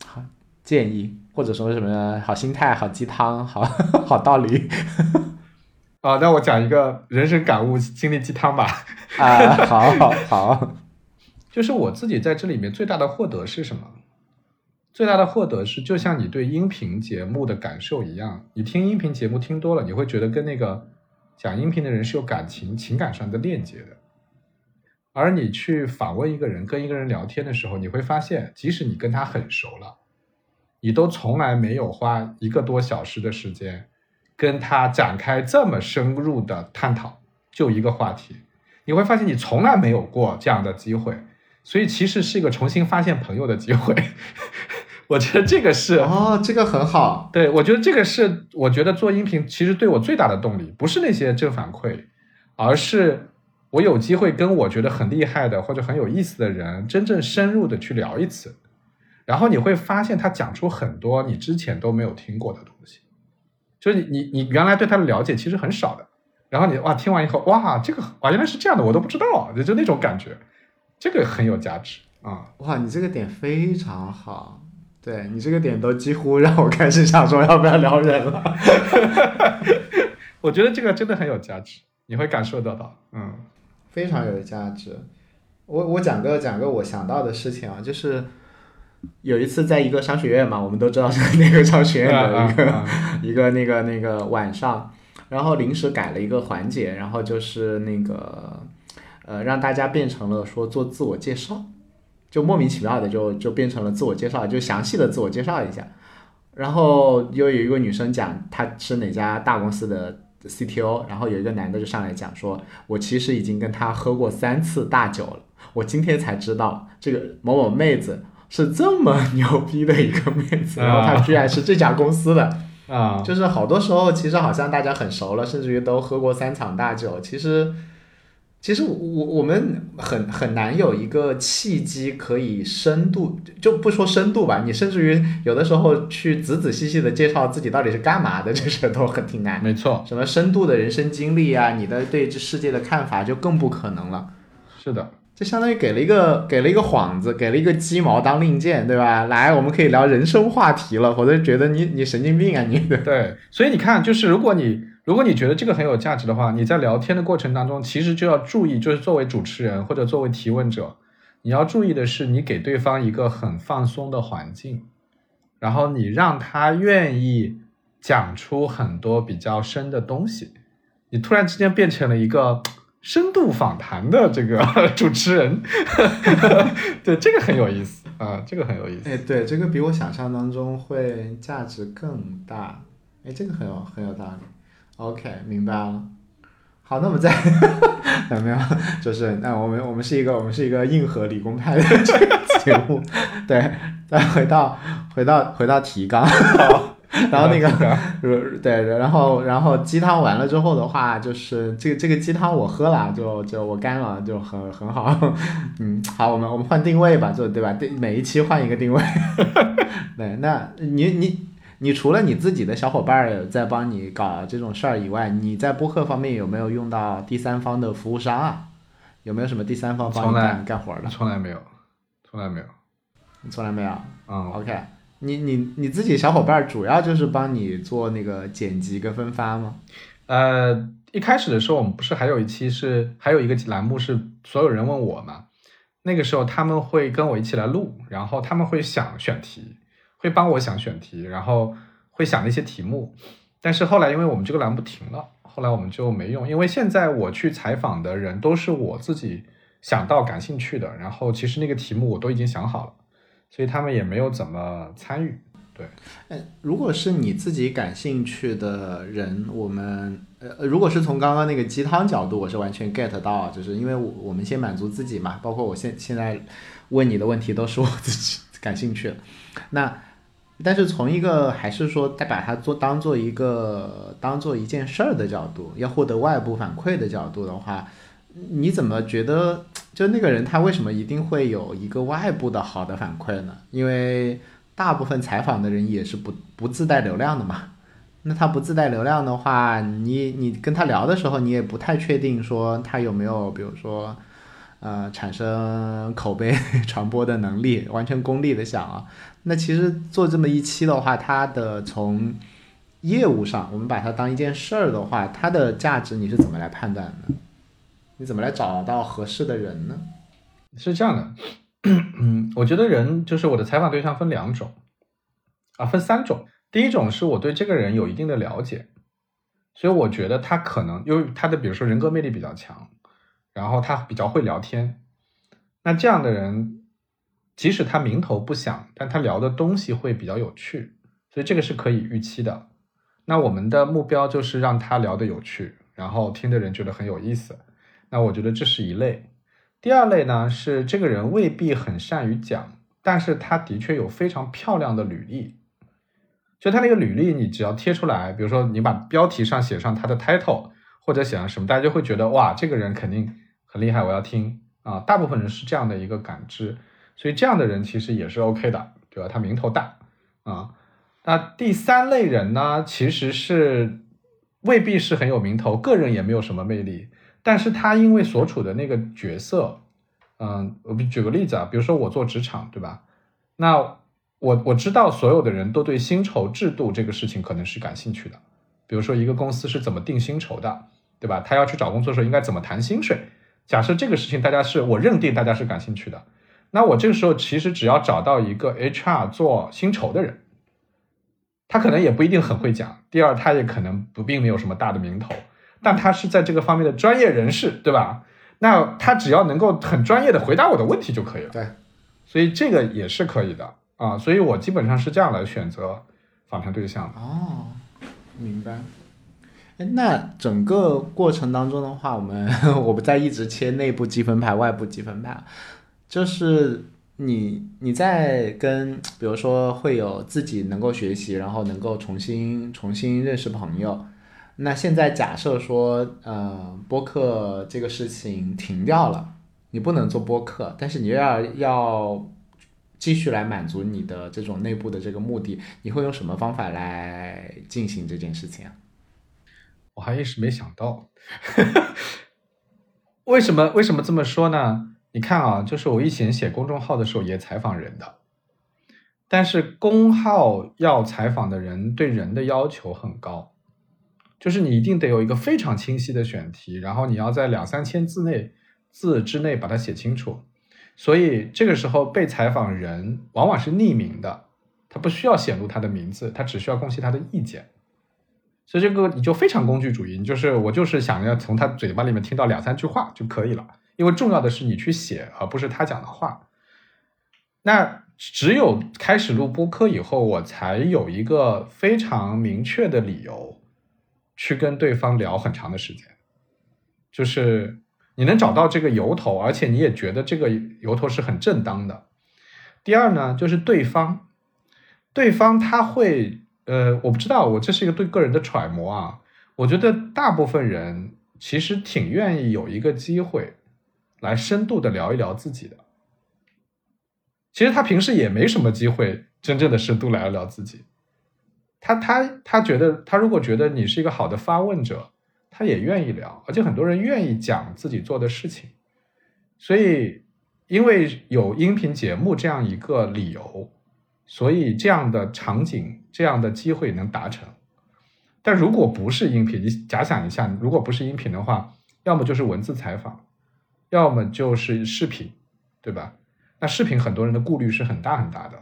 好建议，或者说什么好心态、好鸡汤、好 好道理啊，那我讲一个人生感悟、经历鸡汤吧。啊？好好好，就是我自己在这里面最大的获得是什么？最大的获得是，就像你对音频节目的感受一样，你听音频节目听多了，你会觉得跟那个讲音频的人是有感情、情感上的链接的。而你去访问一个人、跟一个人聊天的时候，你会发现，即使你跟他很熟了，你都从来没有花一个多小时的时间跟他展开这么深入的探讨，就一个话题，你会发现你从来没有过这样的机会。所以其实是一个重新发现朋友的机会，我觉得这个是哦，这个很好，对，我觉得这个是我觉得做音频其实对我最大的动力，不是那些正反馈，而是我有机会跟我觉得很厉害的或者很有意思的人真正深入的去聊一次，然后你会发现他讲出很多你之前都没有听过的东西，就是你你你原来对他的了解其实很少的，然后你哇听完以后哇这个哇原来是这样的，我都不知道，就就那种感觉。这个很有价值啊！哇，你这个点非常好，对你这个点都几乎让我开始想说要不要聊人了。我觉得这个真的很有价值，你会感受得到，嗯，非常有价值。我我讲个讲个我想到的事情啊，就是有一次在一个商学院嘛，我们都知道是那个商学院的一个、啊 一个那个那个晚上，然后临时改了一个环节，然后就是那个呃让大家变成了说做自我介绍，就莫名其妙的就就变成了自我介绍，就详细的自我介绍一下。然后又有一个女生讲她是哪家大公司的 CTO，然后有一个男的就上来讲说，我其实已经跟他喝过三次大酒了，我今天才知道这个某某妹子是这么牛逼的一个妹子，啊然后她居然是这家公司的，啊，就是好多时候其实好像大家很熟了，甚至于都喝过三场大酒，其实。其实我我们很很难有一个契机可以深度，就不说深度吧，你甚至于有的时候去仔仔细细的介绍自己到底是干嘛的，这事都很挺难。没错，什么深度的人生经历啊，你的对这世界的看法就更不可能了。是的，就相当于给了一个给了一个幌子，给了一个鸡毛当令箭，对吧？来，我们可以聊人生话题了，否则觉得你你神经病啊你。对，所以你看，就是如果你如果你觉得这个很有价值的话，你在聊天的过程当中，其实就要注意，就是作为主持人或者作为提问者，你要注意的是，你给对方一个很放松的环境，然后你让他愿意讲出很多比较深的东西，你突然之间变成了一个深度访谈的这个 主持人，对，这个很有意思啊，这个很有意思。哎，对，这个比我想象当中会价值更大。哎，这个很有很有道理。OK，明白了。好，那我们再 有没有？就是那我们我们是一个我们是一个硬核理工派的 这个节目，对。再回到回到 回到提纲，然后那个呃对，然后然后鸡汤完了之后的话，就是这个这个鸡汤我喝了，就就我干了，就很很好。嗯，好，我们我们换定位吧，就对吧？对，每一期换一个定位。对，那你你你除了你自己的小伙伴儿在帮你搞这种事儿以外，你在播客方面有没有用到第三方的服务商啊？有没有什么第三方帮你干干活儿的？从来没有，从来没有。你从来没有。嗯，OK，你你你自己小伙伴儿主要就是帮你做那个剪辑跟分发吗？呃，一开始的时候，我们不是还有一期是还有一个栏目是所有人问我嘛？那个时候他们会跟我一起来录，然后他们会想选题，会帮我想选题，然后会想那些题目。但是后来因为我们这个栏目停了，后来我们就没用，因为现在我去采访的人都是我自己想到感兴趣的，然后其实那个题目我都已经想好了，所以他们也没有怎么参与。对哎，如果是你自己感兴趣的人，我们呃，如果是从刚刚那个鸡汤角度，我是完全 get 到，就是因为我我们先满足自己嘛，包括我现现在问你的问题都是我自己感兴趣的。那但是从一个还是说再把它做当做一个当做一件事儿的角度，要获得外部反馈的角度的话，你怎么觉得就那个人他为什么一定会有一个外部的好的反馈呢？因为大部分采访的人也是不不自带流量的嘛。那他不自带流量的话，你你跟他聊的时候，你也不太确定说他有没有，比如说，呃，产生口碑 传播的能力，完全功利的想啊。那其实做这么一期的话，它的从业务上，我们把它当一件事儿的话，它的价值你是怎么来判断的？你怎么来找到合适的人呢？是这样的，嗯，我觉得人就是我的采访对象分两种，啊，分三种。第一种是我对这个人有一定的了解，所以我觉得他可能因为他的比如说人格魅力比较强，然后他比较会聊天，那这样的人，即使他名头不响，但他聊的东西会比较有趣，所以这个是可以预期的。那我们的目标就是让他聊得有趣，然后听的人觉得很有意思。那我觉得这是一类。第二类呢是这个人未必很善于讲，但是他的确有非常漂亮的履历。就他那个履历，你只要贴出来，比如说你把标题上写上他的 title，或者写上什么，大家就会觉得哇，这个人肯定很厉害，我要听啊。大部分人是这样的一个感知，所以这样的人其实也是 OK 的，对吧？他名头大啊。那第三类人呢，其实是未必是很有名头，个人也没有什么魅力，但是他因为所处的那个角色，嗯，我举个例子啊，比如说我做职场，对吧？那我我知道所有的人都对薪酬制度这个事情可能是感兴趣的，比如说一个公司是怎么定薪酬的，对吧？他要去找工作的时候应该怎么谈薪水？假设这个事情大家是我认定大家是感兴趣的，那我这个时候其实只要找到一个 HR 做薪酬的人，他可能也不一定很会讲，第二他也可能不并没有什么大的名头，但他是在这个方面的专业人士，对吧？那他只要能够很专业的回答我的问题就可以了。对，所以这个也是可以的啊。所以我基本上是这样来选择访谈对象的。哦，明白。哎，那整个过程当中的话，我们 我不再一直切内部积分牌、外部积分牌，就是你你在跟比如说会有自己能够学习，然后能够重新重新认识朋友。那现在假设说，呃，播客这个事情停掉了，你不能做播客，但是你又要要继续来满足你的这种内部的这个目的，你会用什么方法来进行这件事情啊？我还一时没想到，为什么为什么这么说呢？你看啊，就是我以前写公众号的时候也采访人的，但是公号要采访的人对人的要求很高，就是你一定得有一个非常清晰的选题，然后你要在两三千字内字之内把它写清楚，所以这个时候被采访人往往是匿名的，他不需要显露他的名字，他只需要贡献他的意见，所以这个你就非常工具主义，你就是我就是想要从他嘴巴里面听到两三句话就可以了。因为重要的是你去写，而不是他讲的话。那只有开始录播客以后，我才有一个非常明确的理由去跟对方聊很长的时间。就是你能找到这个由头，而且你也觉得这个由头是很正当的。第二呢，就是对方，对方他会，呃，我不知道，我这是一个对个人的揣摩啊。我觉得大部分人其实挺愿意有一个机会。来深度的聊一聊自己的，其实他平时也没什么机会真正的深度聊一聊自己。他他他觉得，他如果觉得你是一个好的发问者，他也愿意聊，而且很多人愿意讲自己做的事情。所以，因为有音频节目这样一个理由，所以这样的场景、这样的机会能达成。但如果不是音频，你假想一下，如果不是音频的话，要么就是文字采访。要么就是视频，对吧？那视频很多人的顾虑是很大很大的，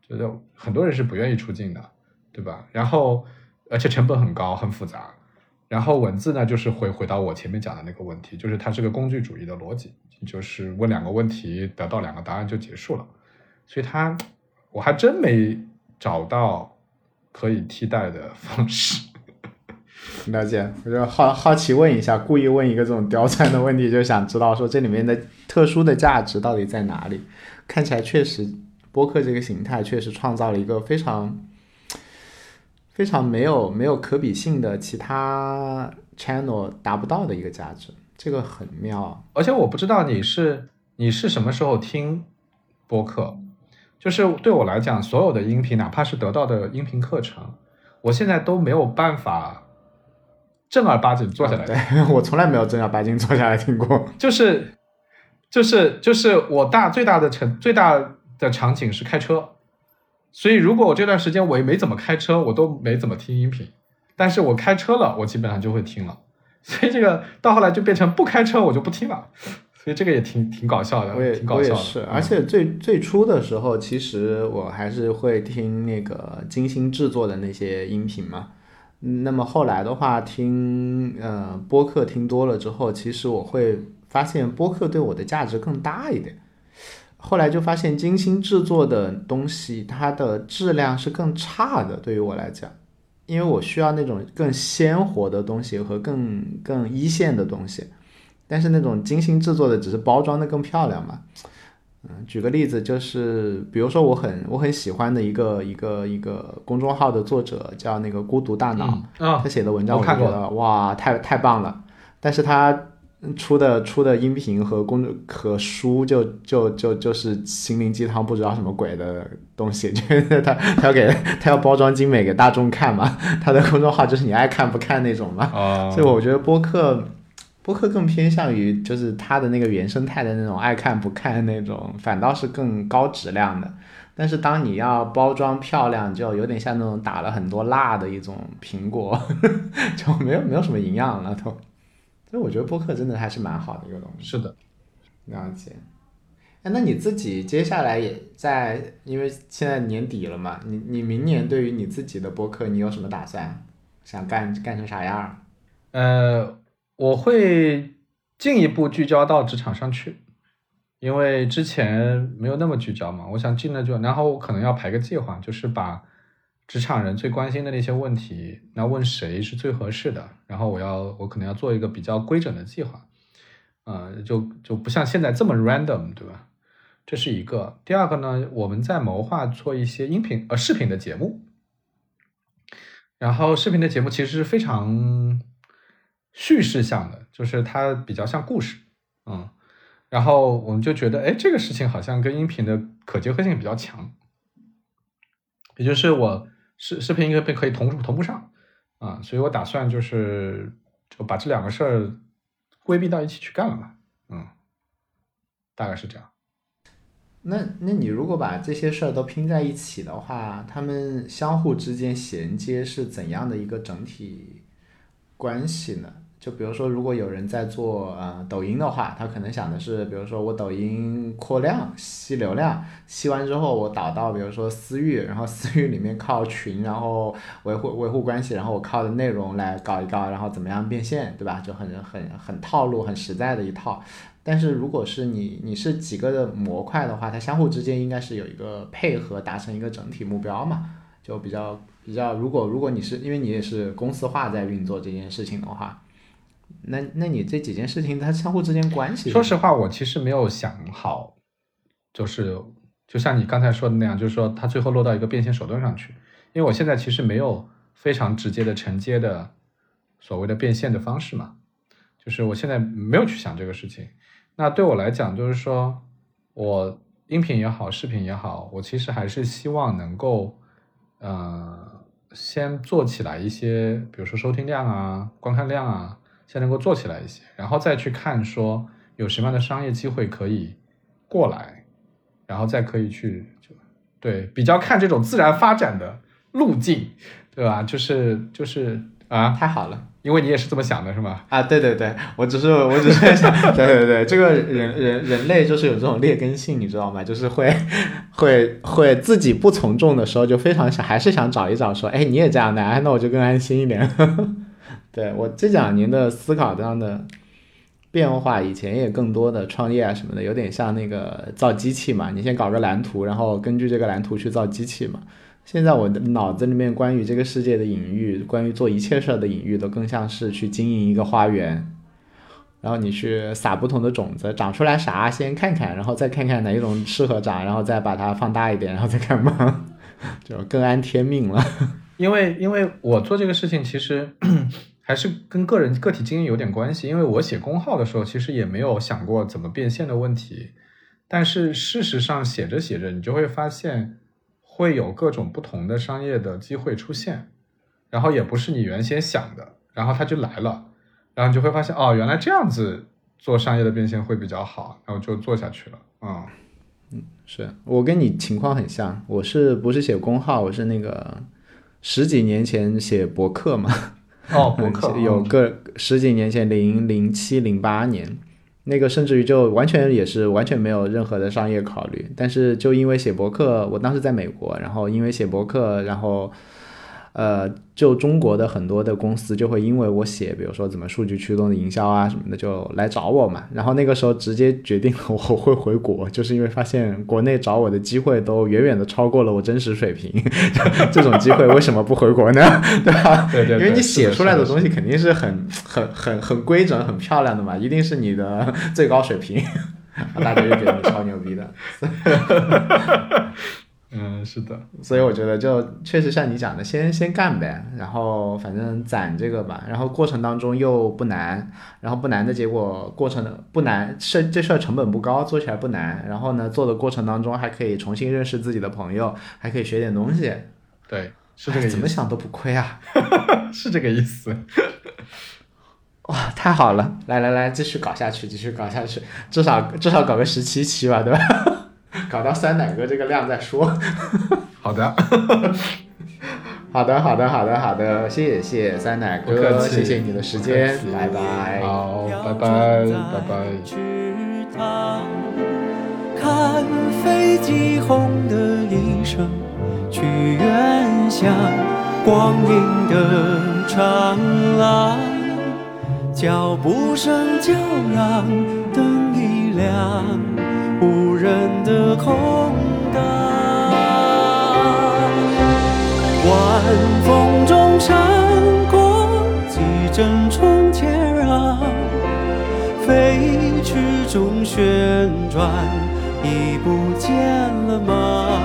觉得很多人是不愿意出镜的，对吧？然后而且成本很高，很复杂。然后文字呢，就是回回到我前面讲的那个问题，就是它是个工具主义的逻辑，就是问两个问题得到两个答案就结束了。所以它我还真没找到可以替代的方式。了解，我就好好奇问一下，故意问一个这种刁钻的问题，就想知道说这里面的特殊的价值到底在哪里？看起来确实，播客这个形态确实创造了一个非常非常没有没有可比性的其他 channel 达不到的一个价值，这个很妙。而且我不知道你是你是什么时候听播客，就是对我来讲，所有的音频，哪怕是得到的音频课程，我现在都没有办法。正儿八经坐下来，对 我从来没有正儿八经坐下来听过。就是，就是，就是我大最大的成最大的场景是开车，所以如果我这段时间我也没怎么开车，我都没怎么听音频。但是我开车了，我基本上就会听了。所以这个到后来就变成不开车我就不听了。所以这个也挺挺搞笑的，我也挺搞笑的。是，而且最最初的时候，其实我还是会听那个精心制作的那些音频嘛。那么后来的话，听呃播客听多了之后，其实我会发现播客对我的价值更大一点。后来就发现精心制作的东西，它的质量是更差的，对于我来讲，因为我需要那种更鲜活的东西和更更一线的东西，但是那种精心制作的只是包装的更漂亮嘛。嗯，举个例子，就是比如说我很我很喜欢的一个一个一个公众号的作者叫那个孤独大脑，他写的文章我觉得哇，太太棒了。但是他出的出的音频和公和书就就就就是心灵鸡汤，不知道什么鬼的东西，就是他他要给他要包装精美给大众看嘛，他的公众号就是你爱看不看那种嘛。所以我觉得播客。播客更偏向于就是它的那个原生态的那种爱看不看那种，反倒是更高质量的。但是当你要包装漂亮，就有点像那种打了很多蜡的一种苹果，就没有没有什么营养了都。所以我觉得播客真的还是蛮好的一个东西。是的，了解。哎，那你自己接下来也在，因为现在年底了嘛，你你明年对于你自己的播客，你有什么打算？想干干成啥样？呃。我会进一步聚焦到职场上去，因为之前没有那么聚焦嘛。我想进了就，然后我可能要排个计划，就是把职场人最关心的那些问题，那问谁是最合适的。然后我要，我可能要做一个比较规整的计划，呃，就就不像现在这么 random，对吧？这是一个。第二个呢，我们在谋划做一些音频呃视频的节目，然后视频的节目其实是非常叙事向的，就是它比较像故事，嗯，然后我们就觉得，哎，这个事情好像跟音频的可结合性比较强，也就是我视视频应该被可以同同步上啊，所以我打算就是就把这两个事儿规避到一起去干了嘛，嗯，大概是这样。那那你如果把这些事儿都拼在一起的话，他们相互之间衔接是怎样的一个整体关系呢？就比如说，如果有人在做呃抖音的话，他可能想的是，比如说我抖音扩量、吸流量，吸完之后我导到比如说私域，然后私域里面靠群，然后维护维护关系，然后我靠的内容来搞一搞，然后怎么样变现，对吧？就很很很套路、很实在的一套。但是如果是你你是几个的模块的话，它相互之间应该是有一个配合，达成一个整体目标嘛，就比较比较。如果如果你是因为你也是公司化在运作这件事情的话，那那你这几件事情它相互之间关系？说实话，我其实没有想好，就是就像你刚才说的那样，就是说它最后落到一个变现手段上去，因为我现在其实没有非常直接的承接的所谓的变现的方式嘛，就是我现在没有去想这个事情。那对我来讲，就是说，我音频也好，视频也好，我其实还是希望能够，呃，先做起来一些，比如说收听量啊、观看量啊，先能够做起来一些，然后再去看说有什么样的商业机会可以过来，然后再可以去就对比较看这种自然发展的路径，对吧？就是就是啊，太好了。因为你也是这么想的，是吗？啊，对对对，我只是我只是在想，对对对，这个人人人类就是有这种劣根性，你知道吗？就是会会会自己不从众的时候，就非常想还是想找一找，说，哎，你也这样的，哎，那我就更安心一点。对我这两年的思考这样的变化，以前也更多的创业啊什么的，有点像那个造机器嘛，你先搞个蓝图，然后根据这个蓝图去造机器嘛。现在我的脑子里面关于这个世界的隐喻，关于做一切事儿的隐喻，都更像是去经营一个花园，然后你去撒不同的种子，长出来啥先看看，然后再看看哪一种适合长，然后再把它放大一点，然后再看嘛，就更安天命了。因为因为我做这个事情，其实还是跟个人个体经营有点关系。因为我写公号的时候，其实也没有想过怎么变现的问题，但是事实上写着写着，你就会发现。会有各种不同的商业的机会出现，然后也不是你原先想的，然后它就来了，然后你就会发现哦，原来这样子做商业的变现会比较好，然后就做下去了。嗯嗯，是我跟你情况很像，我是不是写公号？我是那个十几年前写博客嘛。哦，博客有个十几年前，零零七零八年。那个甚至于就完全也是完全没有任何的商业考虑，但是就因为写博客，我当时在美国，然后因为写博客，然后。呃，就中国的很多的公司就会因为我写，比如说怎么数据驱动的营销啊什么的，就来找我嘛。然后那个时候直接决定了我会回国，就是因为发现国内找我的机会都远远的超过了我真实水平。这种机会为什么不回国呢？对吧？对对。因为你写出来的东西肯定是很很很很规整、很漂亮的嘛，一定是你的最高水平，大家就觉得你超牛逼的。嗯，是的，所以我觉得就确实像你讲的，先先干呗，然后反正攒这个吧，然后过程当中又不难，然后不难的结果，过程的不难，事这事儿成本不高，做起来不难，然后呢，做的过程当中还可以重新认识自己的朋友，还可以学点东西，对，是这个意思，怎么想都不亏啊，是这个意思，哇，太好了，来来来，继续搞下去，继续搞下去，至少至少搞个十七期吧，对吧？搞到酸奶哥这个量再说。好的，好的，好的，好的，好的，谢谢谢谢酸奶哥，谢谢你的时间，拜拜。好，拜拜，拜拜。看飞机轰的一声，去远乡，光阴的长廊，脚步声就让灯一亮。无人的空荡，晚风中闪过几阵春天啊，飞曲中旋转已不见了吗。